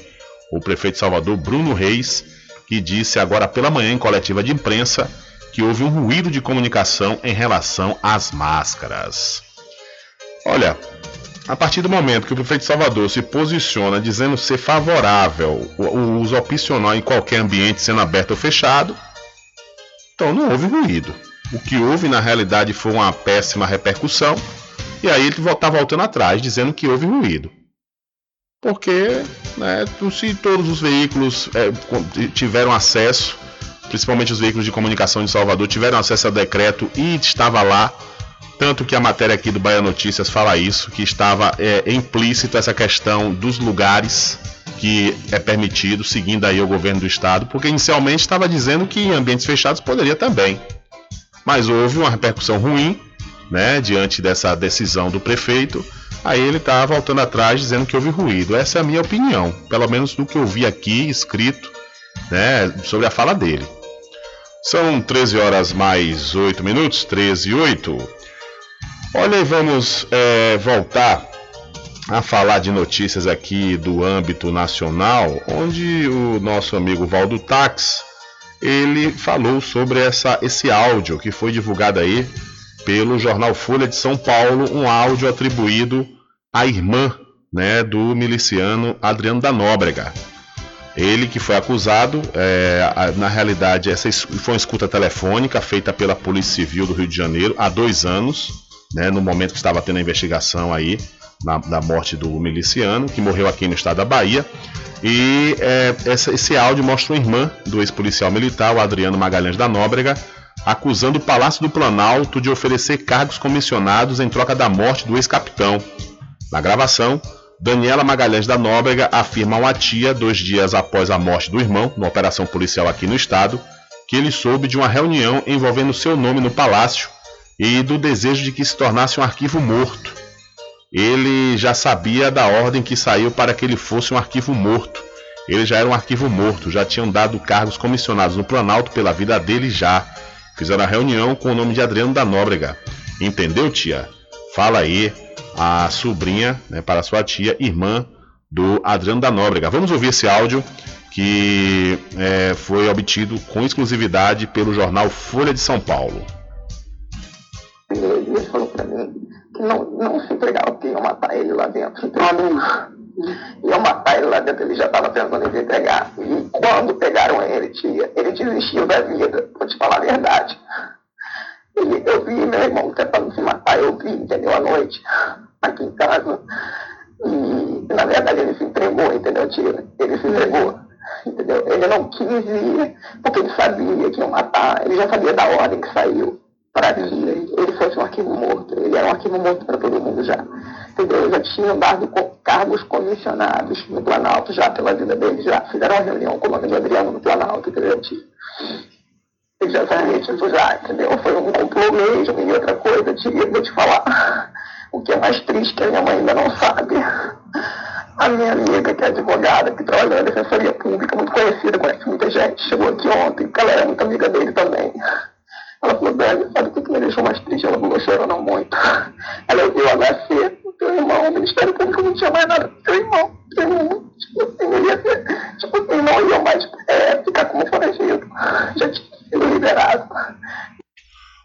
o prefeito de Salvador, Bruno Reis, que disse agora pela manhã em coletiva de imprensa que houve um ruído de comunicação em relação às máscaras. Olha, a partir do momento que o prefeito de Salvador se posiciona dizendo ser favorável o uso opcional em qualquer ambiente, sendo aberto ou fechado, então não houve ruído. O que houve na realidade foi uma péssima repercussão, e aí ele está voltando atrás, dizendo que houve ruído porque né, se todos os veículos é, tiveram acesso, principalmente os veículos de comunicação de Salvador, tiveram acesso ao decreto e estava lá, tanto que a matéria aqui do Bahia Notícias fala isso, que estava é, essa questão dos lugares que é permitido, seguindo aí o governo do estado, porque inicialmente estava dizendo que em ambientes fechados poderia também. Mas houve uma repercussão ruim, né, diante dessa decisão do prefeito, Aí ele está voltando atrás dizendo que houve ruído. Essa é a minha opinião, pelo menos do que eu vi aqui escrito, né, sobre a fala dele. São 13 horas mais 8 minutos, 13 e 8. Olha, vamos é, voltar a falar de notícias aqui do âmbito nacional, onde o nosso amigo Valdo Tax ele falou sobre essa, esse áudio que foi divulgado aí pelo jornal Folha de São Paulo, um áudio atribuído à irmã né, do miliciano Adriano da Nóbrega. Ele que foi acusado, é, na realidade, essa foi uma escuta telefônica feita pela Polícia Civil do Rio de Janeiro há dois anos, né, no momento que estava tendo a investigação aí na, da morte do miliciano, que morreu aqui no estado da Bahia. E é, essa, esse áudio mostra uma irmã do ex-policial militar, o Adriano Magalhães da Nóbrega, acusando o Palácio do Planalto de oferecer cargos comissionados em troca da morte do ex-capitão. Na gravação, Daniela Magalhães da Nóbrega afirma a tia, dois dias após a morte do irmão, numa operação policial aqui no estado, que ele soube de uma reunião envolvendo seu nome no palácio e do desejo de que se tornasse um arquivo morto ele já sabia da ordem que saiu para que ele fosse um arquivo morto. Ele já era um arquivo morto, já tinham dado cargos comissionados no Planalto pela vida dele já. Fizeram a reunião com o nome de Adriano da Nóbrega. Entendeu, tia? Fala aí a sobrinha, né, para sua tia, irmã do Adriano da Nóbrega. Vamos ouvir esse áudio que é, foi obtido com exclusividade pelo jornal Folha de São Paulo. Ele falou para mim não, não se entregava porque iam matar ele lá dentro. Então, iam matar ele lá dentro, ele já estava pensando em se entregar. E quando pegaram ele, tia, ele desistiu da vida, vou te falar a verdade. Ele, eu vi meu irmão tentando se matar, eu vi, entendeu, à noite, aqui em casa. E, na verdade, ele se entregou, entendeu, tia? Ele se entregou, entendeu? Ele não quis ir, porque ele sabia que iam matar, ele já sabia da ordem que saiu que ele fosse um arquivo morto. Ele era um arquivo morto para todo mundo já. Entendeu? Já tinham dado cargos comissionados no Planalto já pela vida dele, já fizeram uma reunião com o de Adriano no Planalto, entendeu? Ele disso já, entendeu? Foi um complô mesmo e outra coisa, tia, vou te falar. O que é mais triste que a minha mãe ainda não sabe. A minha amiga, que é advogada, que trabalha na Defensoria Pública, muito conhecida, conhece muita gente, chegou aqui ontem, porque ela era muito amiga dele também. Ela falou, Dani, sabe o que, que me deixou mais triste? Ela falou, chorando muito. Ela viu o HC, o teu irmão, o Ministério Público não tinha mais nada teu irmão. Teu irmão, tipo assim, não ia ser, tipo assim, não ia mais é, ficar como foragido. Já tinha sido liberado.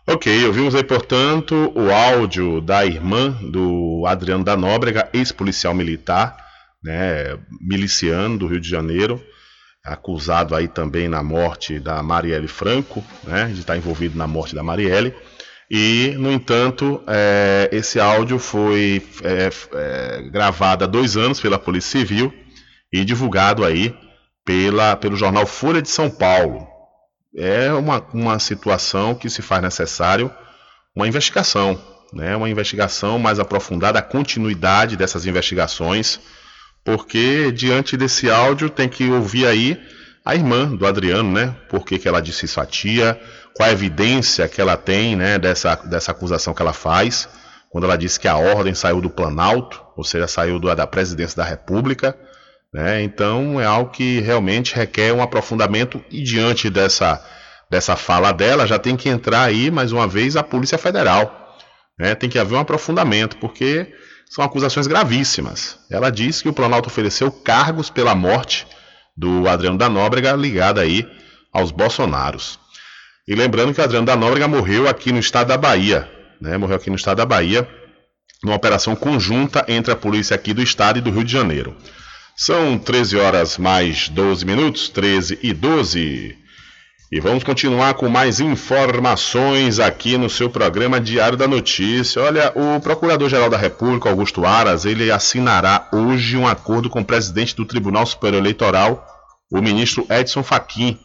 Ok, ouvimos aí, portanto, o áudio da irmã do Adriano da Nóbrega, ex-policial militar, né, miliciano do Rio de Janeiro, acusado aí também na morte da Marielle Franco, né, de estar envolvido na morte da Marielle. E, no entanto, é, esse áudio foi é, é, gravado há dois anos pela Polícia Civil e divulgado aí pela, pelo jornal Folha de São Paulo. É uma, uma situação que se faz necessário uma investigação, né, uma investigação mais aprofundada, a continuidade dessas investigações porque diante desse áudio tem que ouvir aí a irmã do Adriano, né? Por que, que ela disse isso à tia, qual a evidência que ela tem, né, dessa, dessa acusação que ela faz, quando ela disse que a ordem saiu do Planalto, ou seja, saiu do, da presidência da República, né? Então é algo que realmente requer um aprofundamento e diante dessa, dessa fala dela já tem que entrar aí mais uma vez a Polícia Federal, né? Tem que haver um aprofundamento, porque são acusações gravíssimas. Ela diz que o Planalto ofereceu cargos pela morte do Adriano da Nóbrega ligada aí aos Bolsonaros. E lembrando que o Adriano da Nóbrega morreu aqui no estado da Bahia, né? Morreu aqui no estado da Bahia, numa operação conjunta entre a polícia aqui do estado e do Rio de Janeiro. São 13 horas mais 12 minutos, 13 e 12. E vamos continuar com mais informações aqui no seu programa Diário da Notícia. Olha, o Procurador-Geral da República, Augusto Aras, ele assinará hoje um acordo com o presidente do Tribunal Superior Eleitoral, o ministro Edson Fachin,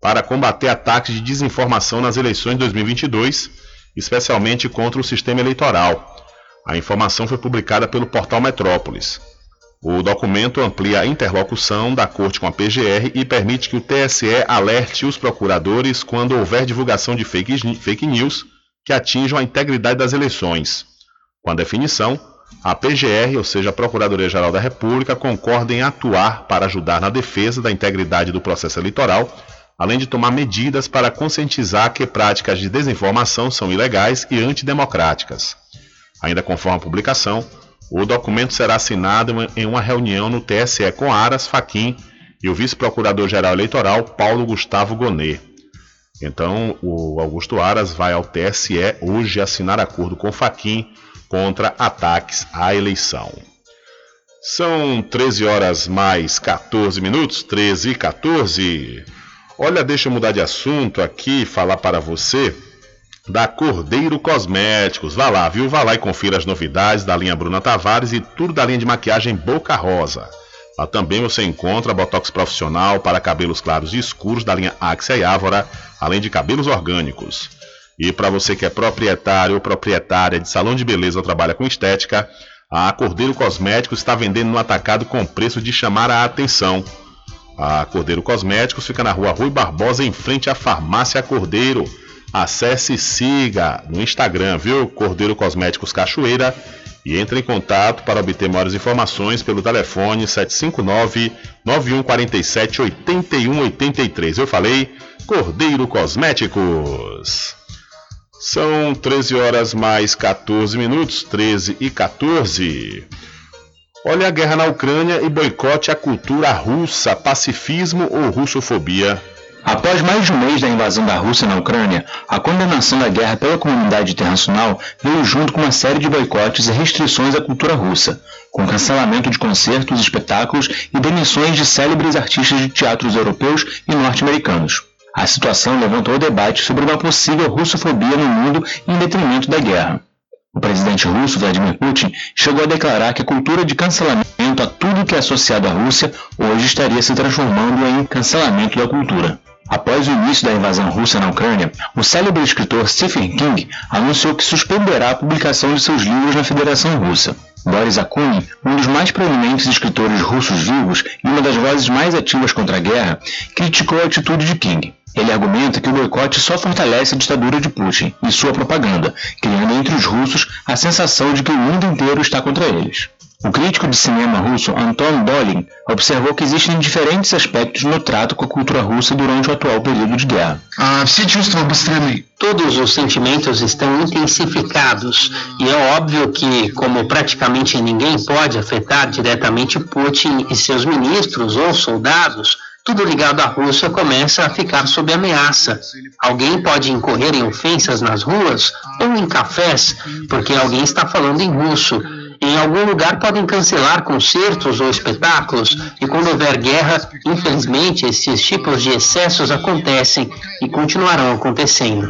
para combater ataques de desinformação nas eleições de 2022, especialmente contra o sistema eleitoral. A informação foi publicada pelo portal Metrópolis. O documento amplia a interlocução da Corte com a PGR e permite que o TSE alerte os procuradores quando houver divulgação de fake news que atinjam a integridade das eleições. Com a definição, a PGR, ou seja, a Procuradoria-Geral da República, concorda em atuar para ajudar na defesa da integridade do processo eleitoral, além de tomar medidas para conscientizar que práticas de desinformação são ilegais e antidemocráticas. Ainda conforme a publicação, o documento será assinado em uma reunião no TSE com Aras Faquim e o vice-procurador-geral eleitoral Paulo Gustavo Gonet. Então, o Augusto Aras vai ao TSE hoje assinar acordo com Faquim contra ataques à eleição. São 13 horas mais 14 minutos, 13 e 14. Olha, deixa eu mudar de assunto aqui, falar para você da Cordeiro Cosméticos. Vá lá, viu? Vá lá e confira as novidades da linha Bruna Tavares e tudo da linha de maquiagem Boca Rosa. Lá também você encontra botox profissional para cabelos claros e escuros da linha Axia e Ávora, além de cabelos orgânicos. E para você que é proprietário ou proprietária de salão de beleza ou trabalha com estética, a Cordeiro Cosméticos está vendendo no atacado com preço de chamar a atenção. A Cordeiro Cosméticos fica na rua Rui Barbosa, em frente à Farmácia Cordeiro. Acesse e siga no Instagram, viu? Cordeiro Cosméticos Cachoeira e entre em contato para obter maiores informações pelo telefone 759 9147 8183. Eu falei Cordeiro Cosméticos. São 13 horas mais 14 minutos, 13 e 14. Olha a guerra na Ucrânia e boicote à cultura russa, pacifismo ou russofobia. Após mais de um mês da invasão da Rússia na Ucrânia, a condenação da guerra pela comunidade internacional veio junto com uma série de boicotes e restrições à cultura russa, com cancelamento de concertos, espetáculos e demissões de célebres artistas de teatros europeus e norte-americanos. A situação levantou o debate sobre uma possível russofobia no mundo em detrimento da guerra. O presidente russo Vladimir Putin chegou a declarar que a cultura de cancelamento a tudo que é associado à Rússia hoje estaria se transformando em cancelamento da cultura. Após o início da invasão russa na Ucrânia, o célebre escritor Stephen King anunciou que suspenderá a publicação de seus livros na Federação Russa. Boris Akunin, um dos mais proeminentes escritores russos vivos e uma das vozes mais ativas contra a guerra, criticou a atitude de King. Ele argumenta que o boicote só fortalece a ditadura de Putin e sua propaganda, criando entre os russos a sensação de que o mundo inteiro está contra eles. O crítico de cinema russo Anton Dolin observou que existem diferentes aspectos no trato com a cultura russa durante o atual período de guerra. Todos os sentimentos estão intensificados e é óbvio que, como praticamente ninguém pode afetar diretamente Putin e seus ministros ou soldados, tudo ligado à Rússia começa a ficar sob ameaça. Alguém pode incorrer em ofensas nas ruas ou em cafés, porque alguém está falando em russo. Em algum lugar podem cancelar concertos ou espetáculos, e quando houver guerra, infelizmente, esses tipos de excessos acontecem e continuarão acontecendo.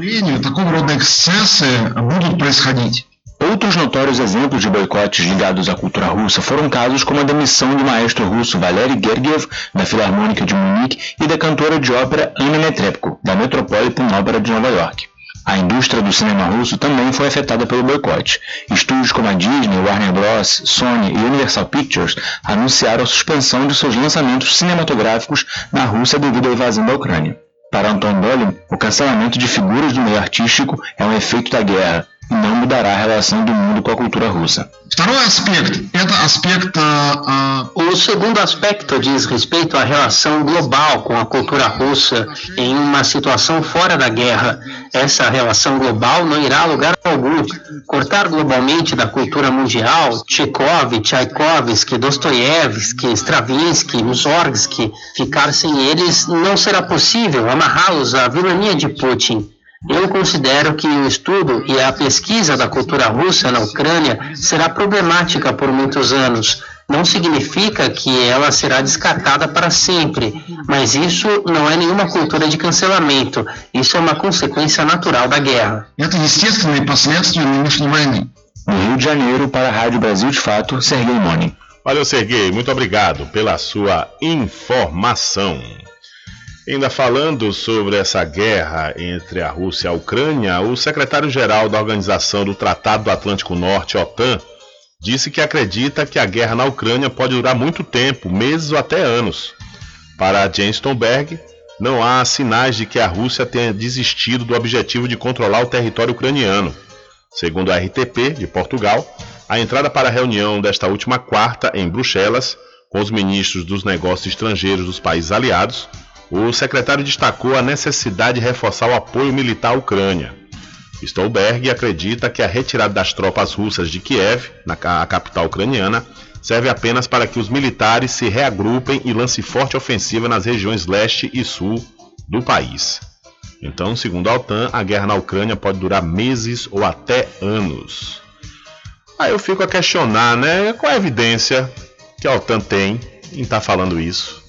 Outros notórios exemplos de boicotes ligados à cultura russa foram casos como a demissão do maestro russo Valery Gergiev, da Filarmônica de Munique, e da cantora de ópera Anna Netrebko, da Metropolitan Opera de Nova York. A indústria do cinema russo também foi afetada pelo boicote. Estúdios como a Disney, Warner Bros., Sony e Universal Pictures anunciaram a suspensão de seus lançamentos cinematográficos na Rússia devido à invasão da Ucrânia. Para Anton Dolin, o cancelamento de figuras do meio artístico é um efeito da guerra não mudará a relação do mundo com a cultura russa. O segundo aspecto diz respeito à relação global com a cultura russa em uma situação fora da guerra. Essa relação global não irá a lugar algum. Cortar globalmente da cultura mundial, Chekhov, Tchaikovsky, Dostoiévski, Stravinsky, Mussorgsky, ficar sem eles não será possível amarrá-los à vilania de Putin. Eu considero que o estudo e a pesquisa da cultura russa na Ucrânia será problemática por muitos anos. Não significa que ela será descartada para sempre, mas isso não é nenhuma cultura de cancelamento. Isso é uma consequência natural da guerra. No Rio de Janeiro, para a Rádio Brasil de Fato, Sergei Moni. Valeu, Sergei. Muito obrigado pela sua informação. Ainda falando sobre essa guerra entre a Rússia e a Ucrânia, o secretário-geral da Organização do Tratado do Atlântico Norte, OTAN, disse que acredita que a guerra na Ucrânia pode durar muito tempo, meses ou até anos. Para Jens Stoltenberg, não há sinais de que a Rússia tenha desistido do objetivo de controlar o território ucraniano. Segundo a RTP de Portugal, a entrada para a reunião desta última quarta em Bruxelas, com os ministros dos negócios estrangeiros dos países aliados, o secretário destacou a necessidade de reforçar o apoio militar à Ucrânia. Stolberg acredita que a retirada das tropas russas de Kiev, na capital ucraniana, serve apenas para que os militares se reagrupem e lancem forte ofensiva nas regiões leste e sul do país. Então, segundo a OTAN, a guerra na Ucrânia pode durar meses ou até anos. Aí eu fico a questionar, né? Qual a evidência que a OTAN tem em estar falando isso?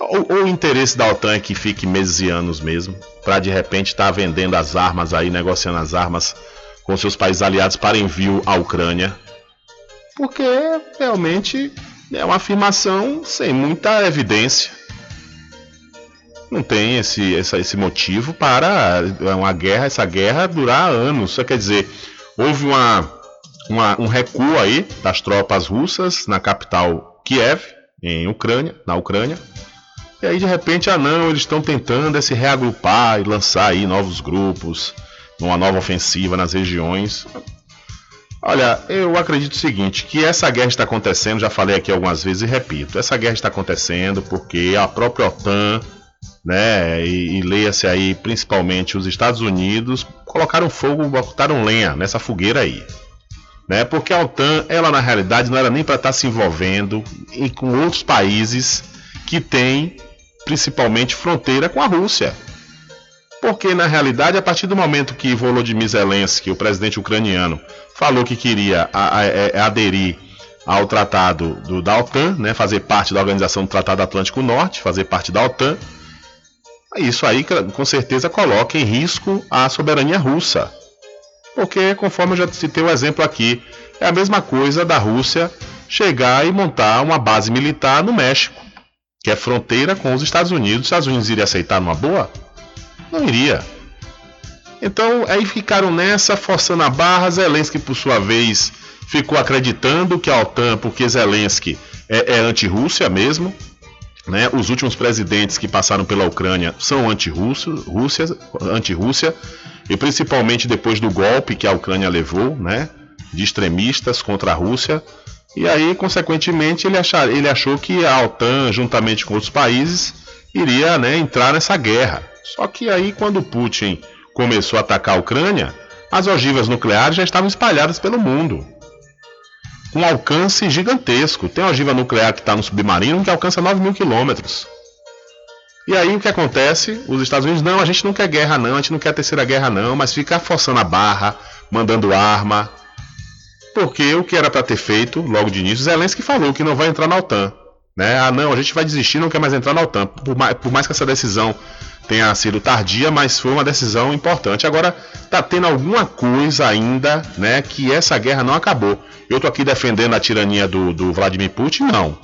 Ou, ou o interesse da OTAN é que fique meses e anos mesmo, para de repente estar vendendo as armas aí, negociando as armas com seus países aliados para envio à Ucrânia? Porque realmente é uma afirmação sem muita evidência. Não tem esse, essa- esse motivo para uma guerra, essa guerra durar anos. Só quer dizer, houve uma, uma- um recuo aí das tropas russas na capital Kiev, em Ucrânia, na Ucrânia. E aí de repente, ah não, eles estão tentando é se reagrupar e lançar aí novos grupos, uma nova ofensiva nas regiões. Olha, eu acredito o seguinte, que essa guerra está acontecendo, já falei aqui algumas vezes e repito, essa guerra está acontecendo porque a própria OTAN, né, e, e leia-se aí principalmente os Estados Unidos, colocaram fogo, botaram lenha nessa fogueira aí. Né, porque a OTAN, ela na realidade não era nem para estar se envolvendo em, com outros países que têm principalmente fronteira com a Rússia. Porque na realidade, a partir do momento que Volodymyr Zelensky, o presidente ucraniano, falou que queria a- a- a- aderir ao tratado do, da OTAN, né, fazer parte da Organização do Tratado Atlântico Norte, fazer parte da OTAN, isso aí com certeza coloca em risco a soberania russa. Porque, conforme eu já citei o exemplo aqui, é a mesma coisa da Rússia chegar e montar uma base militar no México, que é fronteira com os Estados Unidos. Os Estados Unidos iriam aceitar numa boa? Não iria. Então, aí ficaram nessa, forçando a barra. Zelensky, por sua vez, ficou acreditando que a OTAN, porque Zelensky é, é anti-Rússia mesmo, né? Os últimos presidentes que passaram pela Ucrânia são anti-Rússia, Rússia, anti-Rússia, e principalmente depois do golpe que a Ucrânia levou, né? De extremistas contra a Rússia. E aí, consequentemente, ele, achar, ele achou que a OTAN, juntamente com outros países, iria né, entrar nessa guerra. Só que aí, quando Putin começou a atacar a Ucrânia, as ogivas nucleares já estavam espalhadas pelo mundo. Com um alcance gigantesco. Tem ogiva nuclear que está no submarino que alcança 9 mil quilômetros. E aí o que acontece? Os Estados Unidos, não, a gente não quer guerra não, a gente não quer terceira guerra não, mas fica forçando a barra, mandando arma. Porque o que era para ter feito, logo de início, Zelensky falou que não vai entrar na OTAN. Né? Ah, não, a gente vai desistir, não quer mais entrar na OTAN. Por mais, por mais que essa decisão tenha sido tardia, mas foi uma decisão importante. Agora, tá tendo alguma coisa ainda, né, que essa guerra não acabou. Eu tô aqui defendendo a tirania do, do Vladimir Putin? Não.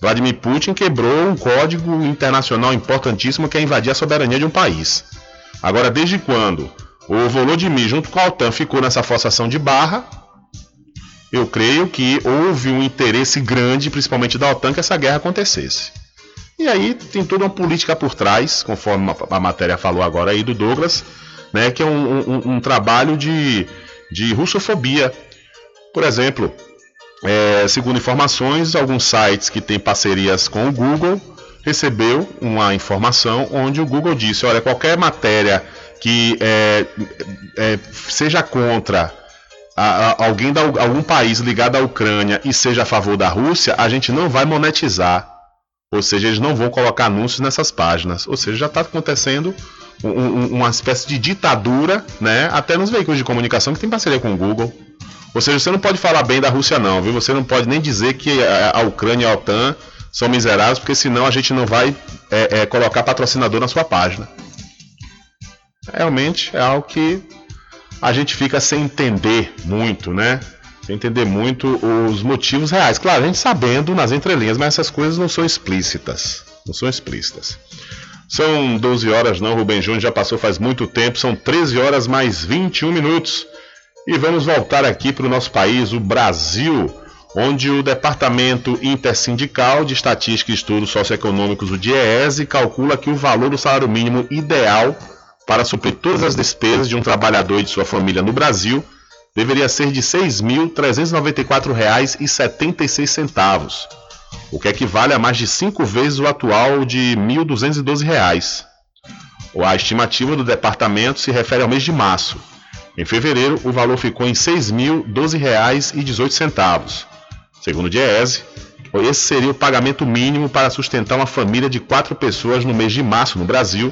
Vladimir Putin quebrou um código internacional importantíssimo que é invadir a soberania de um país. Agora, desde quando o Volodymyr, junto com a OTAN, ficou nessa forçação de barra, eu creio que houve um interesse grande, principalmente da OTAN, que essa guerra acontecesse. E aí tem toda uma política por trás, conforme a matéria falou agora aí do Douglas, né, que é um, um- um trabalho de, de russofobia. Por exemplo, é, segundo informações, alguns sites que têm parcerias com o Google recebeu uma informação onde o Google disse, olha, qualquer matéria que é, é, seja contra a- a- alguém de algum país ligado à Ucrânia e seja a favor da Rússia, a gente não vai monetizar. Ou seja, eles não vão colocar anúncios nessas páginas. Ou seja, já está acontecendo um- um- uma espécie de ditadura, né? Até nos veículos de comunicação que tem parceria com o Google. Ou seja, você não pode falar bem da Rússia, não, viu? Você não pode nem dizer que a, a Ucrânia e a OTAN são miseráveis, porque senão a gente não vai é, é, colocar patrocinador na sua página. Realmente é algo que a gente fica sem entender muito, né? Sem entender muito os motivos reais. Claro, a gente sabendo nas entrelinhas, mas essas coisas não são explícitas. Não são explícitas. São 12 horas, não, Rubem Júnior já passou faz muito tempo, são 13 horas mais 21 minutos. E vamos voltar aqui para o nosso país, o Brasil, onde o Departamento Intersindical de Estatística e Estudos Socioeconômicos, o DIEESE, calcula que o valor do salário mínimo ideal para suprir todas as despesas de um trabalhador e de sua família no Brasil deveria ser de R$ 6.394,76, o que equivale a mais de cinco vezes o atual de R$ 1.212. A estimativa do departamento se refere ao mês de março, Em fevereiro, o valor ficou em R$ 6.012,18. Segundo o Diese, esse seria o pagamento mínimo para sustentar uma família de quatro pessoas no mês de março no Brasil,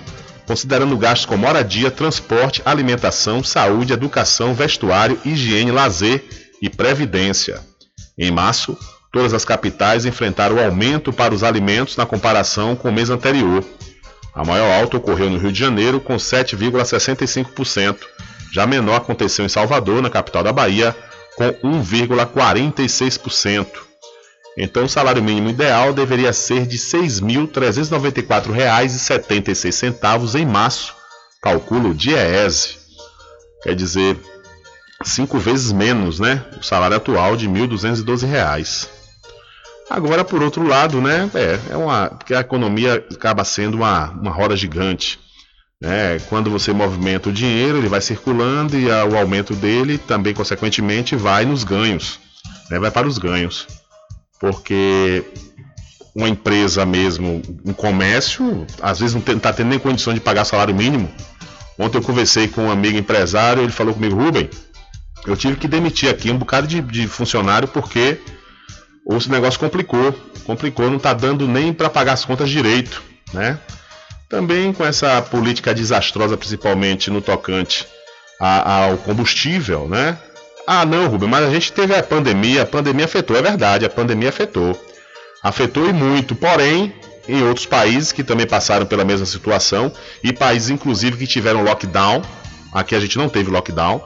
considerando gastos com moradia, transporte, alimentação, saúde, educação, vestuário, higiene, lazer e previdência. Em março, todas as capitais enfrentaram aumento para os alimentos na comparação com o mês anterior. A maior alta ocorreu no Rio de Janeiro, com 7,65%. Já menor aconteceu em Salvador, na capital da Bahia, com 1,46%. Então, o salário mínimo ideal deveria ser de R$ 6.394,76 em março, calculo o DIEESE. Quer dizer, cinco vezes menos, né? O salário atual de R$ 1.212. Agora, por outro lado, né? É, é uma. Porque a economia acaba sendo uma, uma roda gigante. Né? Quando você movimenta o dinheiro, ele vai circulando e a, o aumento dele também, consequentemente, vai nos ganhos. Né? Vai para os ganhos porque uma empresa mesmo, um comércio, às vezes não está tendo nem condição de pagar salário mínimo. Ontem eu conversei com um amigo empresário, ele falou comigo, Rubem, eu tive que demitir aqui um bocado de, de funcionário porque o negócio complicou, complicou, não está dando nem para pagar as contas direito, né? Também com essa política desastrosa, principalmente no tocante ao combustível, né? Ah, não, Rubem, mas a gente teve a pandemia, a pandemia afetou, é verdade, a pandemia afetou. Afetou e muito, porém, em outros países que também passaram pela mesma situação, e países inclusive que tiveram lockdown, aqui a gente não teve lockdown,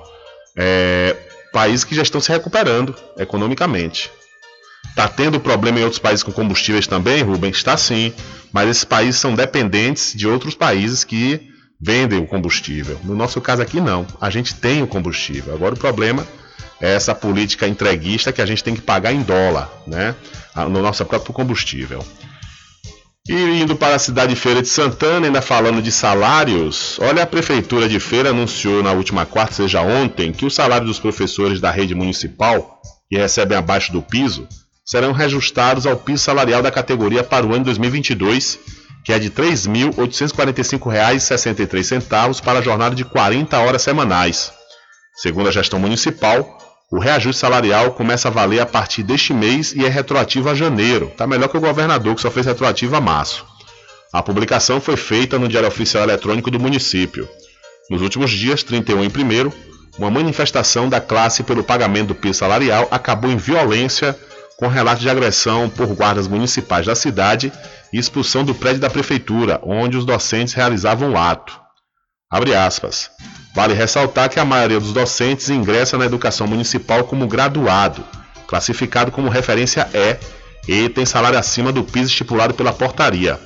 é, países que já estão se recuperando economicamente. Está tendo problema em outros países com combustíveis também, Rubens? Está sim, mas esses países são dependentes de outros países que vendem o combustível. No nosso caso aqui não, a gente tem o combustível. Agora o problema essa política entreguista que a gente tem que pagar em dólar, né? No nosso próprio combustível. E indo para a cidade de Feira de Santana, ainda falando de salários, olha, a Prefeitura de Feira anunciou na última quarta, seja ontem, que os salários dos professores da rede municipal, que recebem abaixo do piso, serão reajustados ao piso salarial da categoria para o ano 2022, que é de R$ 3.845,63 para a jornada de 40 horas semanais. Segundo a gestão municipal, o reajuste salarial começa a valer a partir deste mês e é retroativo a janeiro. Está melhor que o governador, que só fez retroativo a março. A publicação foi feita no Diário Oficial Eletrônico do município. Nos últimos dias, 31 e 1, uma manifestação da classe pelo pagamento do piso salarial acabou em violência, com relatos de agressão por guardas municipais da cidade e expulsão do prédio da prefeitura, onde os docentes realizavam o ato. Abre aspas. Vale ressaltar que a maioria dos docentes ingressa na educação municipal como graduado, classificado como referência E, e tem salário acima do piso estipulado pela portaria.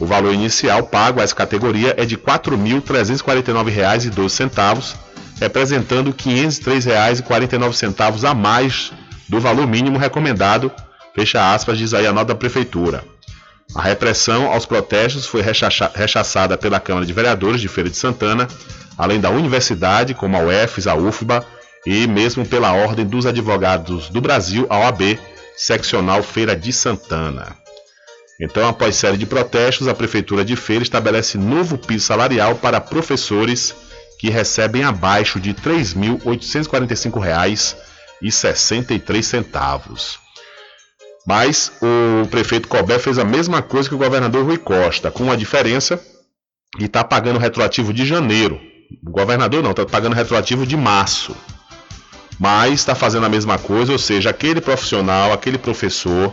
O valor inicial pago a essa categoria é de R$ 4.349,12, representando R$ 503,49 a mais do valor mínimo recomendado, fecha aspas, diz aí a nota da Prefeitura. A repressão aos protestos foi rechaçada pela Câmara de Vereadores de Feira de Santana, além da universidade, como a UFES, a UFBA e mesmo pela Ordem dos Advogados do Brasil, a OAB, seccional Feira de Santana. Então, após série de protestos, a Prefeitura de Feira estabelece novo piso salarial para professores que recebem abaixo de R$ 3.845,63. Mas o prefeito Cobé fez a mesma coisa que o governador Rui Costa, com uma diferença e está pagando retroativo de janeiro. O governador não, está pagando retroativo de março. Mas está fazendo a mesma coisa, ou seja, aquele profissional, aquele professor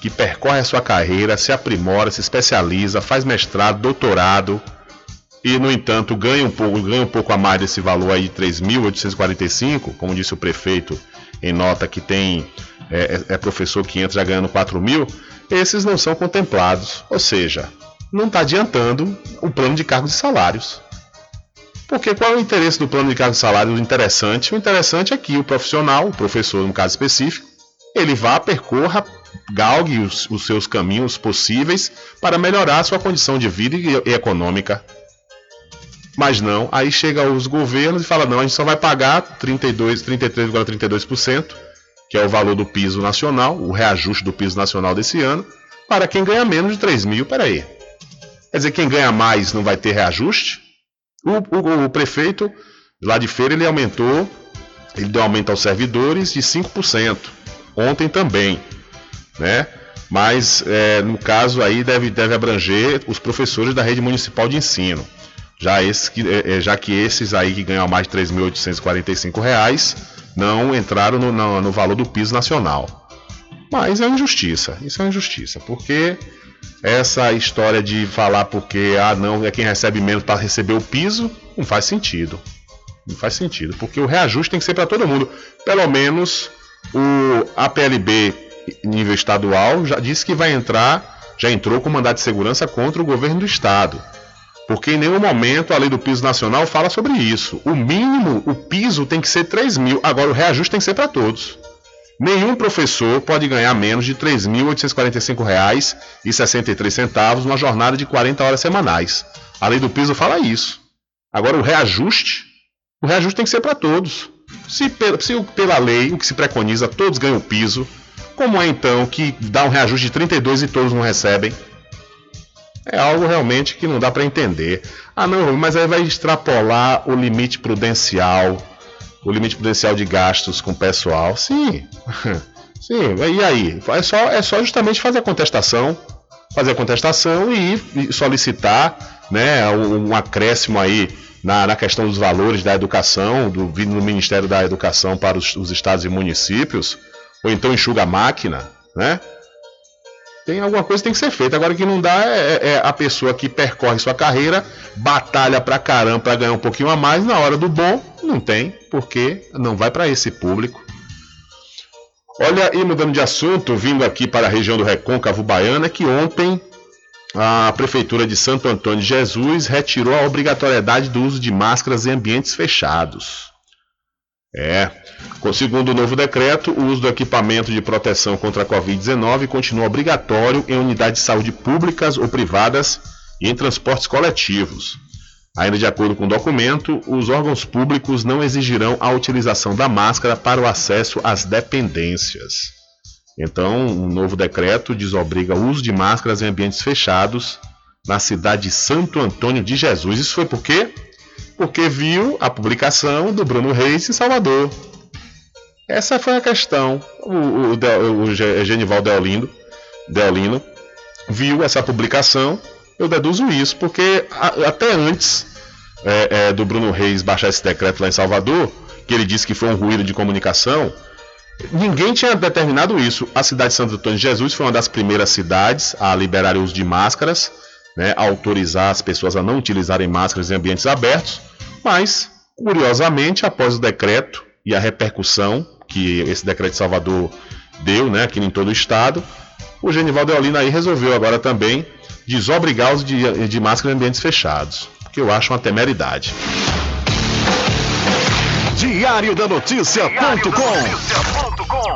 que percorre a sua carreira, se aprimora, se especializa, faz mestrado, doutorado e, no entanto, ganha um pouco, ganha um pouco a mais desse valor aí de 3.845, como disse o prefeito em nota que tem é, é, é professor que entra já ganhando 4 mil, esses não são contemplados. Ou seja, não está adiantando o plano de cargos e salários. Porque qual é o interesse do plano de cargos e salários interessante? O interessante é que o profissional, o professor no caso específico, ele vá, percorra, galgue os, os seus caminhos possíveis para melhorar a sua condição de vida e, e econômica. Mas não, aí chega os governos e fala: não, a gente só vai pagar 32, 33,32%, que é o valor do piso nacional, o reajuste do piso nacional desse ano, para quem ganha menos de 3 mil. Peraí. Quer dizer, quem ganha mais não vai ter reajuste? O, o, o prefeito Lá de feira ele aumentou, ele deu aumento aos servidores de 5%. Ontem também, né? Mas é, no caso aí deve, deve abranger os professores da rede municipal de ensino. Já, esse, é, é, já que esses aí que ganham mais de R$ 3.845 não entraram no, no, no valor do piso nacional. Mas é uma injustiça, isso é uma injustiça, porque essa história de falar porque ah não é quem recebe menos para receber o piso não faz sentido. Não faz sentido, porque o reajuste tem que ser para todo mundo. Pelo menos o APLB nível estadual já disse que vai entrar, já entrou com mandado de segurança contra o governo do estado. Porque em nenhum momento a lei do piso nacional fala sobre isso. O mínimo, o piso tem que ser 3 mil. Agora o reajuste tem que ser para todos. Nenhum professor pode ganhar menos de R$ 3.845,63 numa jornada de 40 horas semanais. A lei do piso fala isso. Agora o reajuste, o reajuste tem que ser para todos. Se, se pela lei o que se preconiza todos ganham o piso, como é então que dá um reajuste de 32 e todos não recebem? É algo realmente que não dá para entender. Ah, não, mas aí vai extrapolar o limite prudencial, o limite prudencial de gastos com pessoal. Sim, sim. E aí? É só, é só justamente fazer a contestação, fazer a contestação e, e solicitar, né, um, acréscimo aí na, na, questão dos valores da educação, do vindo do Ministério da Educação para os, os estados e municípios, ou então enxuga a máquina, né? Tem alguma coisa que tem que ser feita. Agora, o que não dá é, é, é a pessoa que percorre sua carreira, batalha pra caramba para ganhar um pouquinho a mais, na hora do bom, não tem, porque não vai para esse público. Olha, e mudando de assunto, vindo aqui para a região do Recôncavo Baiana, que ontem a Prefeitura de Santo Antônio de Jesus retirou a obrigatoriedade do uso de máscaras em ambientes fechados. É, Segundo o novo decreto, o uso do equipamento de proteção contra a Covid-19 continua obrigatório em unidades de saúde públicas ou privadas e em transportes coletivos. Ainda de acordo com o documento, os órgãos públicos não exigirão a utilização da máscara para o acesso às dependências. Então, um novo decreto desobriga o uso de máscaras em ambientes fechados na cidade de Santo Antônio de Jesus. Isso foi por quê? Porque viu a publicação do Bruno Reis em Salvador. Essa foi a questão. O, o, o, o Genival Deolindo, Deolino viu essa publicação. Eu deduzo isso, porque a, até antes é, é, do Bruno Reis baixar esse decreto lá em Salvador, que ele disse que foi um ruído de comunicação, ninguém tinha determinado isso. A cidade de Santo Antônio de Jesus foi uma das primeiras cidades a liberar o uso de máscaras, né, autorizar as pessoas a não utilizarem máscaras em ambientes abertos, mas, curiosamente, após o decreto e a repercussão que esse decreto de Salvador deu, né, aqui em todo o estado, o Genival Deolino aí resolveu agora também desobrigar os de, de máscara em ambientes fechados, que eu acho uma temeridade. Diário da Notícia.com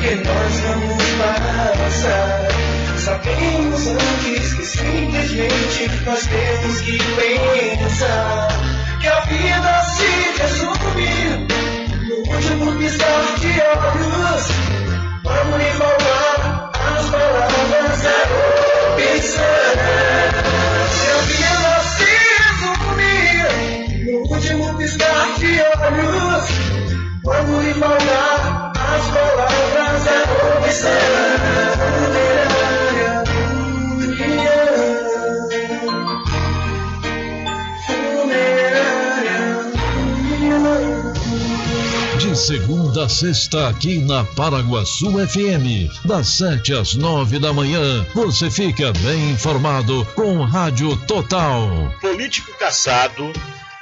que nós vamos passar. Sabemos antes que simplesmente nós temos que pensar que a vida se resume no último piscar de olhos. Vamos lhe falar as palavras da opção. Que a vida se resume no último piscar de olhos. Vamos lhe falar as palavras da opção funerária. De segunda a sexta, aqui na Paraguaçu FM, das sete às nove da manhã, você fica bem informado com Rádio Total. Político caçado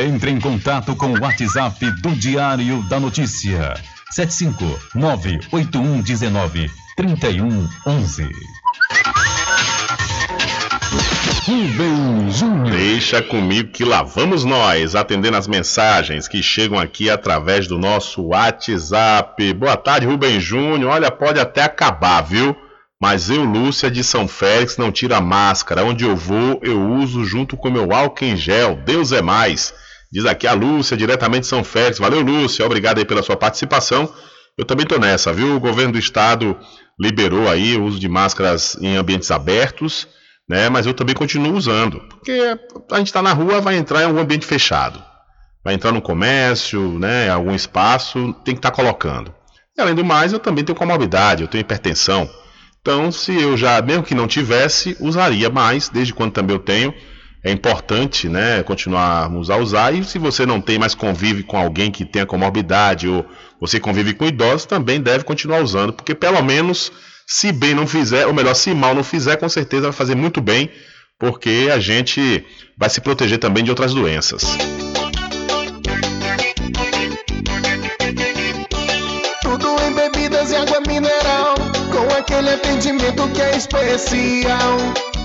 Entre em contato com o WhatsApp do Diário da Notícia. 759-8119-3111. Rubem Júnior. Deixa comigo que lá vamos nós, atendendo as mensagens que chegam aqui através do nosso WhatsApp. Boa tarde, Rubem Júnior. Olha, pode até acabar, viu? Mas eu, Lúcia de São Félix, não tiro a máscara. Onde eu vou, eu uso junto com meu álcool em gel. Deus é mais. Diz aqui a Lúcia, diretamente de São Félix. Valeu, Lúcia. Obrigado aí pela sua participação. Eu também estou nessa, viu? O governo do estado liberou aí o uso de máscaras em ambientes abertos, né? Mas eu também continuo usando. Porque a gente está na rua, vai entrar em algum ambiente fechado. Vai entrar no comércio, né? Algum espaço, tem que estar tá colocando. E além do mais, eu também tenho comorbidade, eu tenho hipertensão. Então, se eu já, mesmo que não tivesse, usaria mais, desde quando também eu tenho é importante né, continuarmos a usar. E se você não tem mais convive com alguém que tenha comorbidade ou você convive com idosos, também deve continuar usando, porque pelo menos se bem não fizer, ou melhor, se mal não fizer, com certeza vai fazer muito bem, porque a gente vai se proteger também de outras doenças. Tudo em bebidas e água mineral, com aquele atendimento que é especial.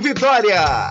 Vitória.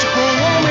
com o homem do campo.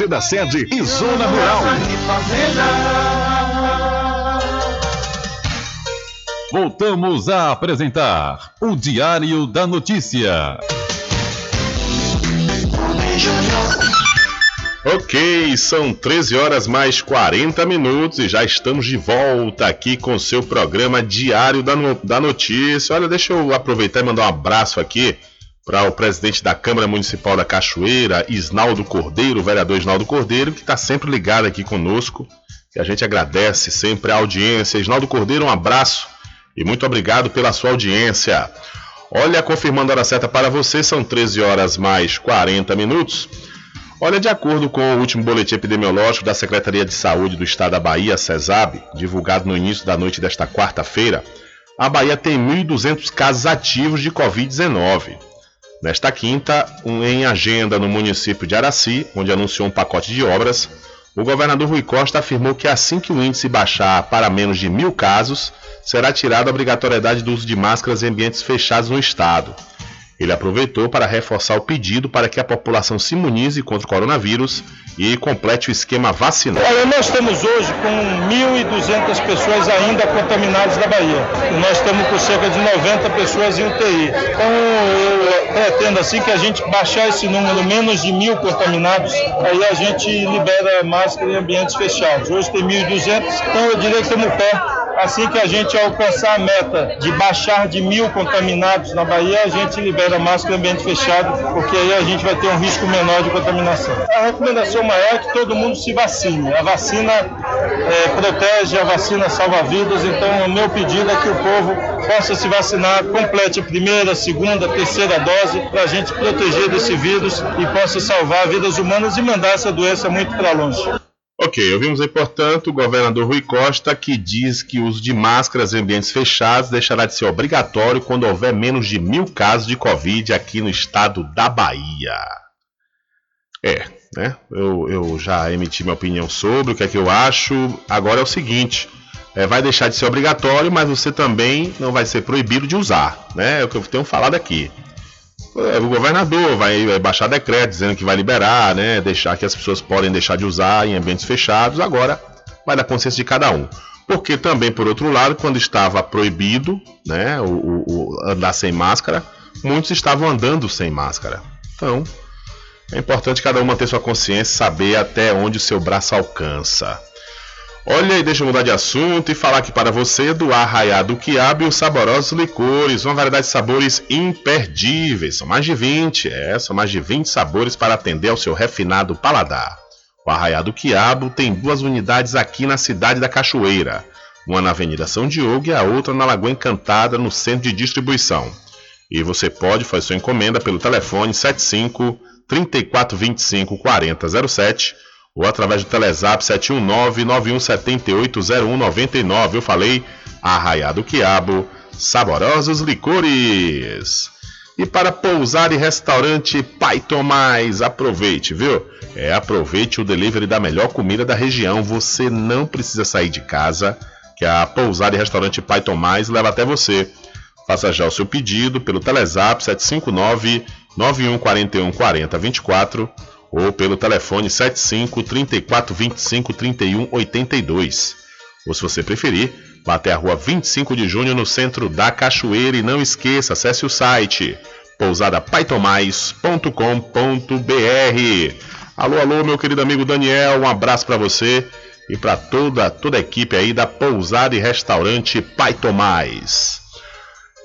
da sede e Zona Rural. Voltamos a apresentar o Diário da Notícia. Ok, são 13 horas mais 40 minutos e já estamos de volta aqui com o seu programa Diário da, no- da Notícia. Olha, deixa eu aproveitar e mandar um abraço aqui para o presidente da Câmara Municipal da Cachoeira, Isnaldo Cordeiro, o vereador Isnaldo Cordeiro, que está sempre ligado aqui conosco. E a gente agradece sempre a audiência. Isnaldo Cordeiro, um abraço e muito obrigado pela sua audiência. Olha, confirmando a hora certa para você, são 13 horas mais 40 minutos. Olha, de acordo com o último boletim epidemiológico da Secretaria de Saúde do Estado da Bahia, CESAB, divulgado no início da noite desta quarta-feira, a Bahia tem 1.200 casos ativos de Covid-19. Nesta quinta, um- em agenda no município de Araci, onde anunciou um pacote de obras, o governador Rui Costa afirmou que assim que o índice baixar para menos de mil casos, será tirada a obrigatoriedade do uso de máscaras em ambientes fechados no estado. Ele aproveitou para reforçar o pedido para que a população se imunize contra o coronavírus e complete o esquema vacinal. Olha, nós estamos hoje com 1.200 pessoas ainda contaminadas na Bahia. Nós estamos com cerca de 90 pessoas em UTI. Então, eu pretendo assim que a gente baixar esse número menos de mil contaminados, aí a gente libera máscara em ambientes fechados. Hoje tem 1.200, então eu diria que estamos perto. Assim que a gente alcançar a meta de baixar de mil contaminados na Bahia, a gente libera máscara em ambiente fechado, porque aí a gente vai ter um risco menor de contaminação. A recomendação maior é que todo mundo se vacine. A vacina eh, protege, a vacina salva vidas, então o meu pedido é que o povo possa se vacinar, complete a primeira, segunda, terceira dose, para a gente proteger desse vírus e possa salvar vidas humanas e mandar essa doença muito para longe. Ok, ouvimos aí, portanto, o governador Rui Costa, que diz que o uso de máscaras em ambientes fechados deixará de ser obrigatório quando houver menos de mil casos de Covid aqui no estado da Bahia. É, né? Eu, eu já emiti minha opinião sobre o que é que eu acho. Agora é o seguinte: é, vai deixar de ser obrigatório, mas você também não vai ser proibido de usar, né? É o que eu tenho falado aqui. É, o governador vai, vai baixar decreto dizendo que vai liberar, né? Deixar que as pessoas podem deixar de usar em ambientes fechados. Agora vai dar consciência de cada um. Porque também, por outro lado, quando estava proibido, né, o, o, o andar sem máscara, muitos estavam andando sem máscara. Então, é importante cada um manter sua consciência, saber até onde o seu braço alcança. Olha aí, deixa eu mudar de assunto e falar aqui para você do Arraiado Quiabo e os saborosos licores, uma variedade de sabores imperdíveis. São mais de 20, é, são mais de 20 sabores para atender ao seu refinado paladar. O Arraiado Quiabo tem duas unidades aqui na cidade da Cachoeira, uma na Avenida São Diogo e a outra na Lagoa Encantada, no centro de distribuição. E você pode fazer sua encomenda pelo telefone 75 3425 4007 ou através do Telezap 719-9178-0199. Eu falei Arraiado Quiabo, saborosos licores. E para pousar e restaurante Pai Tomás, aproveite, viu? É, aproveite o delivery da melhor comida da região. Você não precisa sair de casa, que a pousar e restaurante Pai Tomás leva até você. Faça já o seu pedido pelo Telezap 759 9141 4024 ou pelo telefone 75 34 25 31 82. Ou se você preferir, vá até a rua 25 de junho no centro da Cachoeira e não esqueça, acesse o site pousadapaitomais.com.br. Alô, alô, meu querido amigo Daniel, um abraço para você e para toda toda a equipe aí da Pousada e Restaurante Pai Tomás.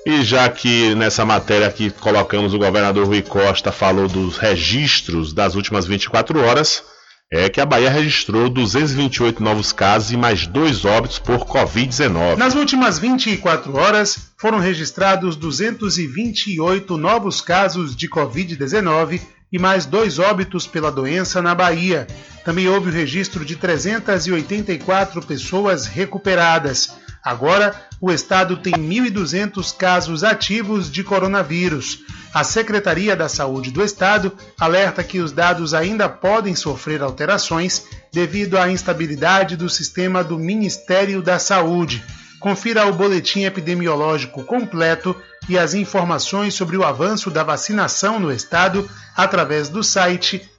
E já que nessa matéria que colocamos o governador Rui Costa falou dos registros das últimas 24 horas, é que a Bahia registrou 228 novos casos e mais dois óbitos por Covid-19. Nas últimas 24 horas, foram registrados 228 novos casos de Covid-19 e mais dois óbitos pela doença na Bahia. Também houve o registro de 384 pessoas recuperadas. Agora, o estado tem 1.200 casos ativos de coronavírus. A Secretaria da Saúde do Estado alerta que os dados ainda podem sofrer alterações devido à instabilidade do sistema do Ministério da Saúde. Confira o boletim epidemiológico completo e as informações sobre o avanço da vacinação no estado através do site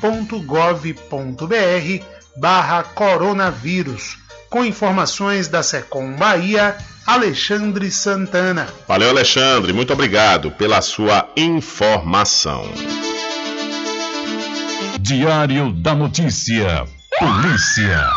www.saude.ba.gov.br barra coronavírus. Com informações da Secom Bahia, Alexandre Santana. Valeu, Alexandre. Muito obrigado pela sua informação. Diário da Notícia. Polícia.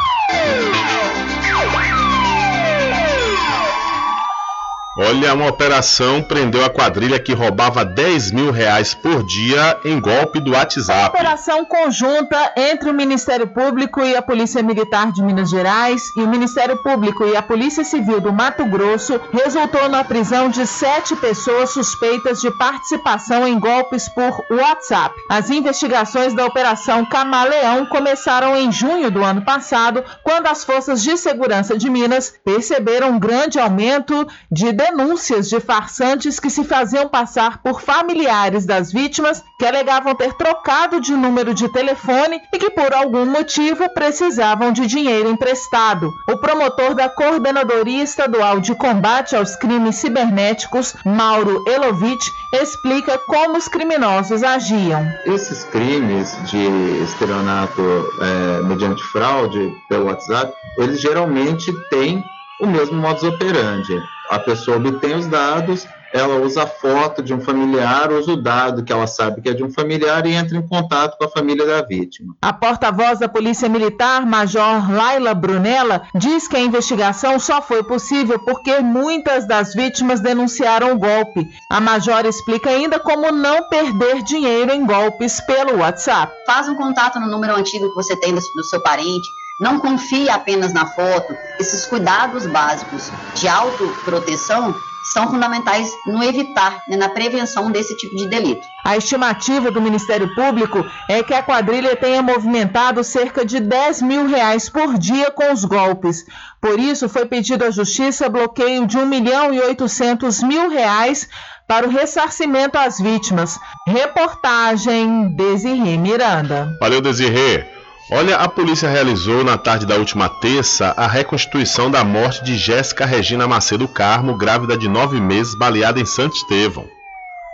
Olha, uma operação prendeu a quadrilha que roubava 10 mil reais por dia em golpe do WhatsApp. Operação conjunta entre o Ministério Público e a Polícia Militar de Minas Gerais e o Ministério Público e a Polícia Civil do Mato Grosso resultou na prisão de sete pessoas suspeitas de participação em golpes por WhatsApp. As investigações da Operação Camaleão começaram em junho do ano passado, quando as forças de segurança de Minas perceberam um grande aumento de denúncias de farsantes que se faziam passar por familiares das vítimas que alegavam ter trocado de número de telefone e que por algum motivo precisavam de dinheiro emprestado. O promotor da Coordenadoria Estadual de Combate aos Crimes Cibernéticos, Mauro Elovitch, explica como os criminosos agiam. Esses crimes de estelionato é, mediante fraude pelo WhatsApp, eles geralmente têm o mesmo modus operandi a pessoa obtém os dados, ela usa a foto de um familiar, usa o dado que ela sabe que é de um familiar e entra em contato com a família da vítima. A porta-voz da Polícia Militar, Major Laila Brunella, diz que a investigação só foi possível porque muitas das vítimas denunciaram o golpe. A Major explica ainda como não perder dinheiro em golpes pelo WhatsApp. Faz um contato no número antigo que você tem do, do seu parente não confie apenas na foto. Esses cuidados básicos de autoproteção são fundamentais no evitar, né, na prevenção desse tipo de delito. A estimativa do Ministério Público é que a quadrilha tenha movimentado cerca de 10 mil reais por dia com os golpes. Por isso, foi pedido à Justiça bloqueio de 1 milhão e 800 mil reais para o ressarcimento às vítimas. Reportagem Desirê Miranda. Valeu, Desirê. Olha, a polícia realizou na tarde da última terça a reconstituição da morte de Jéssica Regina Macedo Carmo, grávida de nove meses, baleada em Santo Estevão.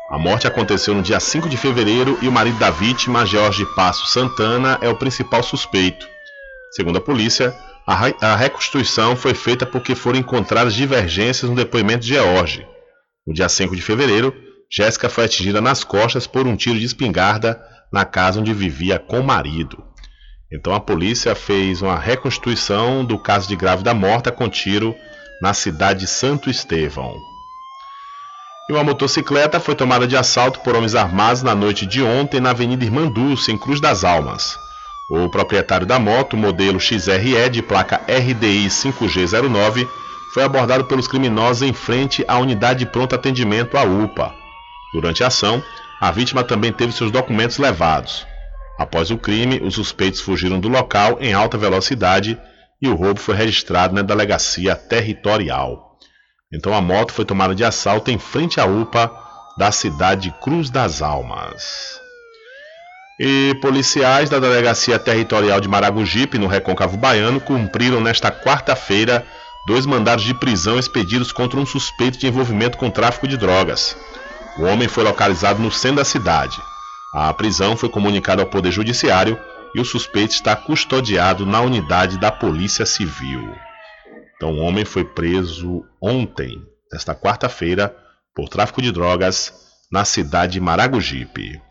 A morte aconteceu no dia 5 de fevereiro e o marido da vítima, Jorge Passo Santana, é o principal suspeito. Segundo a polícia, a, a reconstituição foi feita porque foram encontradas divergências no depoimento de George. No dia 5 de fevereiro, Jéssica foi atingida nas costas por um tiro de espingarda na casa onde vivia com o marido. Então a polícia fez uma reconstituição do caso de grávida morta com tiro na cidade de Santo Estevão. E uma motocicleta foi tomada de assalto por homens armados na noite de ontem na Avenida Irmã Dulce, em Cruz das Almas. O proprietário da moto, modelo XRE de placa RDI 5G09, foi abordado pelos criminosos em frente à unidade de pronto atendimento, a UPA. Durante a ação, a vítima também teve seus documentos levados. Após o crime, os suspeitos fugiram do local em alta velocidade e o roubo foi registrado na delegacia territorial. Então a moto foi tomada de assalto em frente à UPA da cidade de Cruz das Almas. E policiais da delegacia territorial de Maragogipe, no Recôncavo Baiano, cumpriram nesta quarta-feira dois mandados de prisão expedidos contra um suspeito de envolvimento com tráfico de drogas. O homem foi localizado no centro da cidade. A prisão foi comunicada ao Poder Judiciário e o suspeito está custodiado na unidade da Polícia Civil. Então, o homem foi preso ontem, nesta quarta-feira, por tráfico de drogas na cidade de Maragogipe.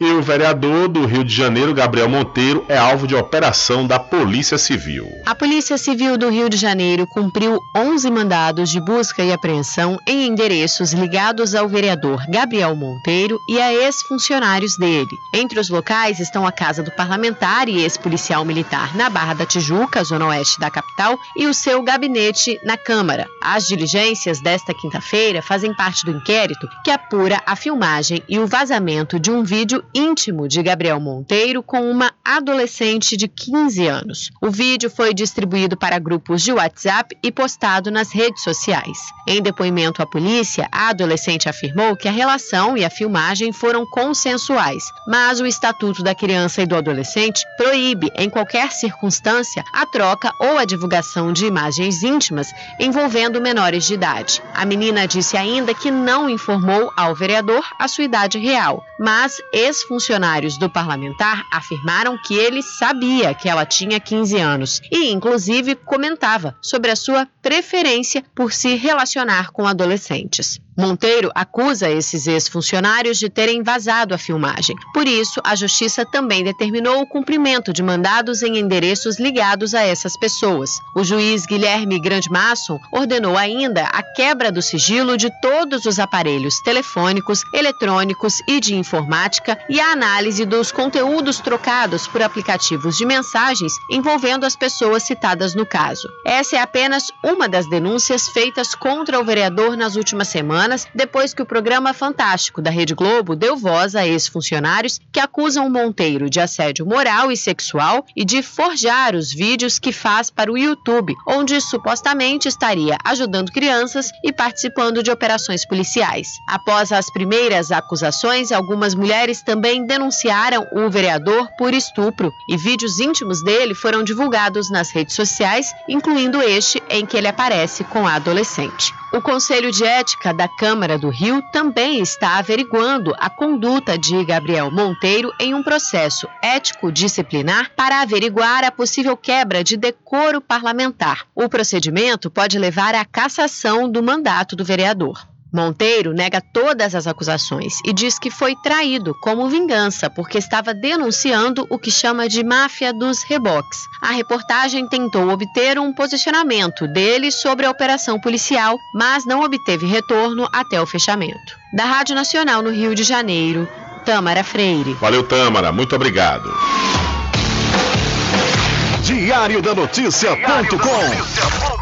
E o vereador do Rio de Janeiro, Gabriel Monteiro, é alvo de operação da Polícia Civil. A Polícia Civil do Rio de Janeiro cumpriu 11 mandados de busca e apreensão em endereços ligados ao vereador Gabriel Monteiro e a ex-funcionários dele. Entre os locais estão a casa do parlamentar e ex-policial militar na Barra da Tijuca, zona oeste da capital, e o seu gabinete na Câmara. As diligências desta quinta-feira fazem parte do inquérito que apura a filmagem e o vazamento de um vídeo íntimo de Gabriel Monteiro com uma adolescente de 15 anos. O vídeo foi distribuído para grupos de WhatsApp e postado nas redes sociais. Em depoimento à polícia, a adolescente afirmou que a relação e a filmagem foram consensuais, mas o Estatuto da Criança e do Adolescente proíbe, em qualquer circunstância, a troca ou a divulgação de imagens íntimas envolvendo menores de idade. A menina disse ainda que não informou ao vereador a sua idade real, mas ex-funcionários do parlamentar afirmaram que ele sabia que ela tinha 15 anos e, inclusive, comentava sobre a sua preferência por se relacionar com adolescentes. Monteiro acusa esses ex-funcionários de terem vazado a filmagem. Por isso, a Justiça também determinou o cumprimento de mandados em endereços ligados a essas pessoas. O juiz Guilherme Grandmasson ordenou ainda a quebra do sigilo de todos os aparelhos telefônicos, eletrônicos e de informática e a análise dos conteúdos trocados por aplicativos de mensagens envolvendo as pessoas citadas no caso. Essa é apenas uma das denúncias feitas contra o vereador nas últimas semanas semanas depois que o programa Fantástico da Rede Globo deu voz a ex-funcionários que acusam Monteiro de assédio moral e sexual e de forjar os vídeos que faz para o YouTube, onde supostamente estaria ajudando crianças e participando de operações policiais. Após as primeiras acusações, algumas mulheres também denunciaram o vereador por estupro e vídeos íntimos dele foram divulgados nas redes sociais, incluindo este em que ele aparece com a adolescente. O Conselho de Ética da Câmara do Rio também está averiguando a conduta de Gabriel Monteiro em um processo ético-disciplinar para averiguar a possível quebra de decoro parlamentar. O procedimento pode levar à cassação do mandato do vereador. Monteiro nega todas as acusações e diz que foi traído como vingança porque estava denunciando o que chama de máfia dos reboques. A reportagem tentou obter um posicionamento dele sobre a operação policial, mas não obteve retorno até o fechamento. Da Rádio Nacional no Rio de Janeiro, Tâmara Freire. Valeu, Tâmara. Muito obrigado. Diário da Notícia.com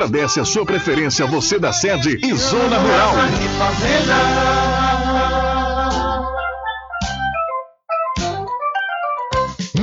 agradece a sua preferência, você da sede e Zona Rural.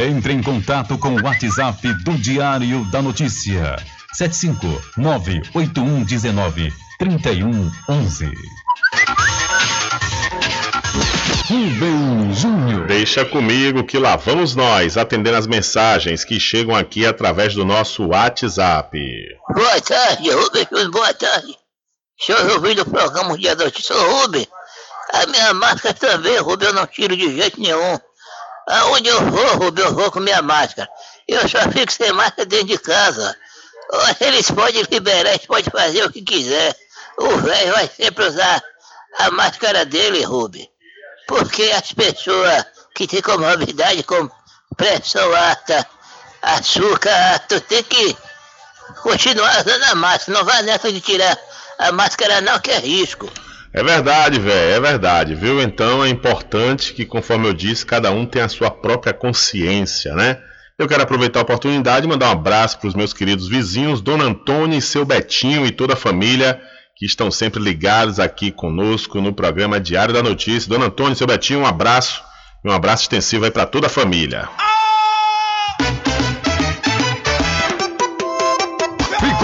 Entre em contato com o WhatsApp do Diário da Notícia. 759-8119-3111. Rubem Júnior. Deixa comigo que lá vamos nós atendendo as mensagens que chegam aqui através do nosso WhatsApp. Boa tarde, Rubem Júnior, boa tarde. Senhor Rubem do programa Dia da Notícia. Rubem, a minha máscara também, Rubem, eu não tiro de jeito nenhum. Aonde eu vou, Rubem, eu vou com minha máscara. Eu só fico sem máscara dentro de casa. Eles podem liberar, eles podem fazer o que quiser. O velho vai sempre usar a máscara dele, Rubem. Porque as pessoas que têm comorbidade com pressão alta, açúcar alto, tem que continuar usando a máscara. Não vai nessa de tirar a máscara não, que é risco. É verdade, velho, é verdade, viu? Então é importante que, conforme eu disse, cada um tenha a sua própria consciência, né? Eu quero aproveitar a oportunidade e mandar um abraço para os meus queridos vizinhos, Dona Antônia e seu Betinho e toda a família que estão sempre ligados aqui conosco no programa Diário da Notícia. Dona Antônia e seu Betinho, um abraço e um abraço extensivo aí para toda a família.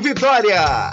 Vitória.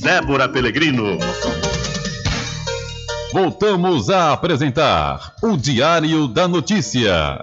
Débora Pelegrino. Voltamos a apresentar o Diário da Notícia.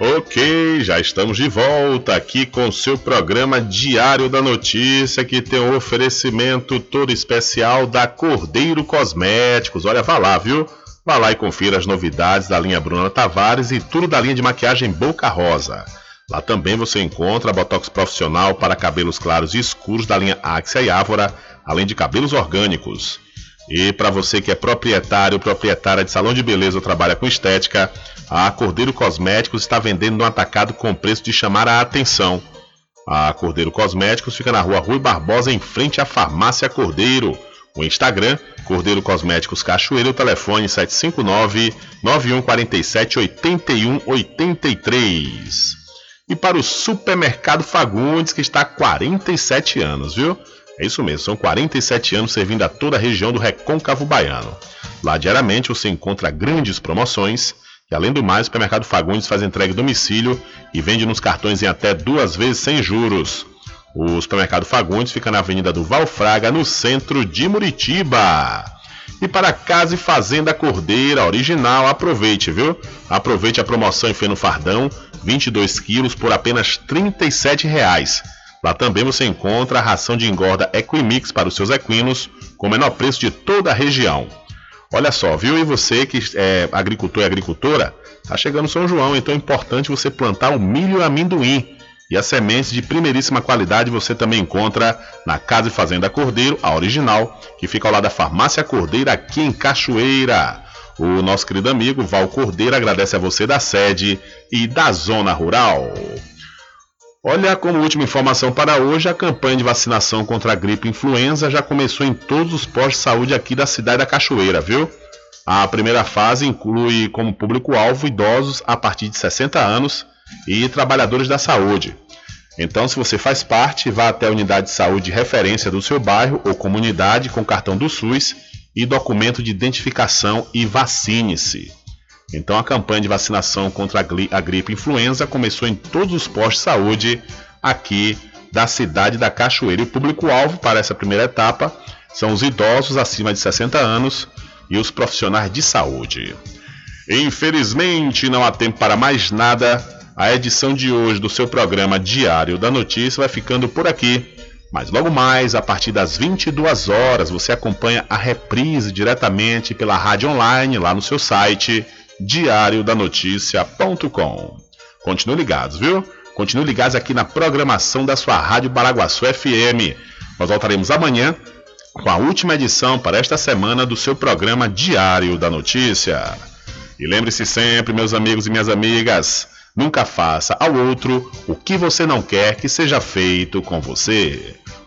Ok, já estamos de volta aqui com seu programa Diário da Notícia, que tem um oferecimento todo especial da Cordeiro Cosméticos. Olha, vá lá, viu? Vá lá e confira as novidades da linha Bruna Tavares e tudo da linha de maquiagem Boca Rosa. Lá também você encontra botox profissional para cabelos claros e escuros da linha Axia e Ávora, além de cabelos orgânicos. E para você que é proprietário, proprietária de salão de beleza ou trabalha com estética, a Cordeiro Cosméticos está vendendo no atacado com preço de chamar a atenção. A Cordeiro Cosméticos fica na rua Rui Barbosa, em frente à Farmácia Cordeiro. O Instagram, Cordeiro Cosméticos Cachoeiro, telefone 759-9147-8183. E para o Supermercado Fagundes, que está há 47 anos, viu? É isso mesmo, são 47 anos servindo a toda a região do Recôncavo Baiano. Lá diariamente você encontra grandes promoções e além do mais, o Supermercado Fagundes faz entrega em domicílio e vende nos cartões em até duas vezes sem juros. O Supermercado Fagundes fica na Avenida do Valfraga, no centro de Muritiba. E para Casa e Fazenda Cordeira original, aproveite, viu? Aproveite a promoção em feno fardão, 22 quilos por apenas 37 reais. Lá também você encontra a ração de engorda Equimix para os seus equinos, com o menor preço de toda a região. Olha só, viu? E você que é agricultor e agricultora, tá chegando São João, então é importante você plantar o milho e amendoim. E as sementes de primeiríssima qualidade você também encontra na Casa e Fazenda Cordeiro, a original, que fica ao lado da Farmácia Cordeira aqui em Cachoeira. O nosso querido amigo Val Cordeiro agradece a você da sede e da zona rural. Olha, como última informação para hoje, a campanha de vacinação contra a gripe influenza já começou em todos os postos de saúde aqui da cidade da Cachoeira, viu? A primeira fase inclui como público-alvo idosos a partir de 60 anos e trabalhadores da saúde. Então, se você faz parte, vá até a unidade de saúde de referência do seu bairro ou comunidade com cartão do SUS e documento de identificação e vacine-se. Então a campanha de vacinação contra a gripe influenza começou em todos os postos de saúde aqui da cidade da Cachoeira. E o público-alvo para essa primeira etapa são os idosos acima de 60 anos e os profissionais de saúde. Infelizmente, não há tempo para mais nada. A edição de hoje do seu programa Diário da Notícia vai ficando por aqui. Mas logo mais, a partir das 22 horas, você acompanha a reprise diretamente pela rádio online lá no seu site diariodanoticia.com. Continue ligados, viu? Continue ligados aqui na programação da sua Rádio Baraguaçu FM. Nós voltaremos amanhã com a última edição para esta semana do seu programa Diário da Notícia. E lembre-se sempre, meus amigos e minhas amigas, nunca faça ao outro o que você não quer que seja feito com você.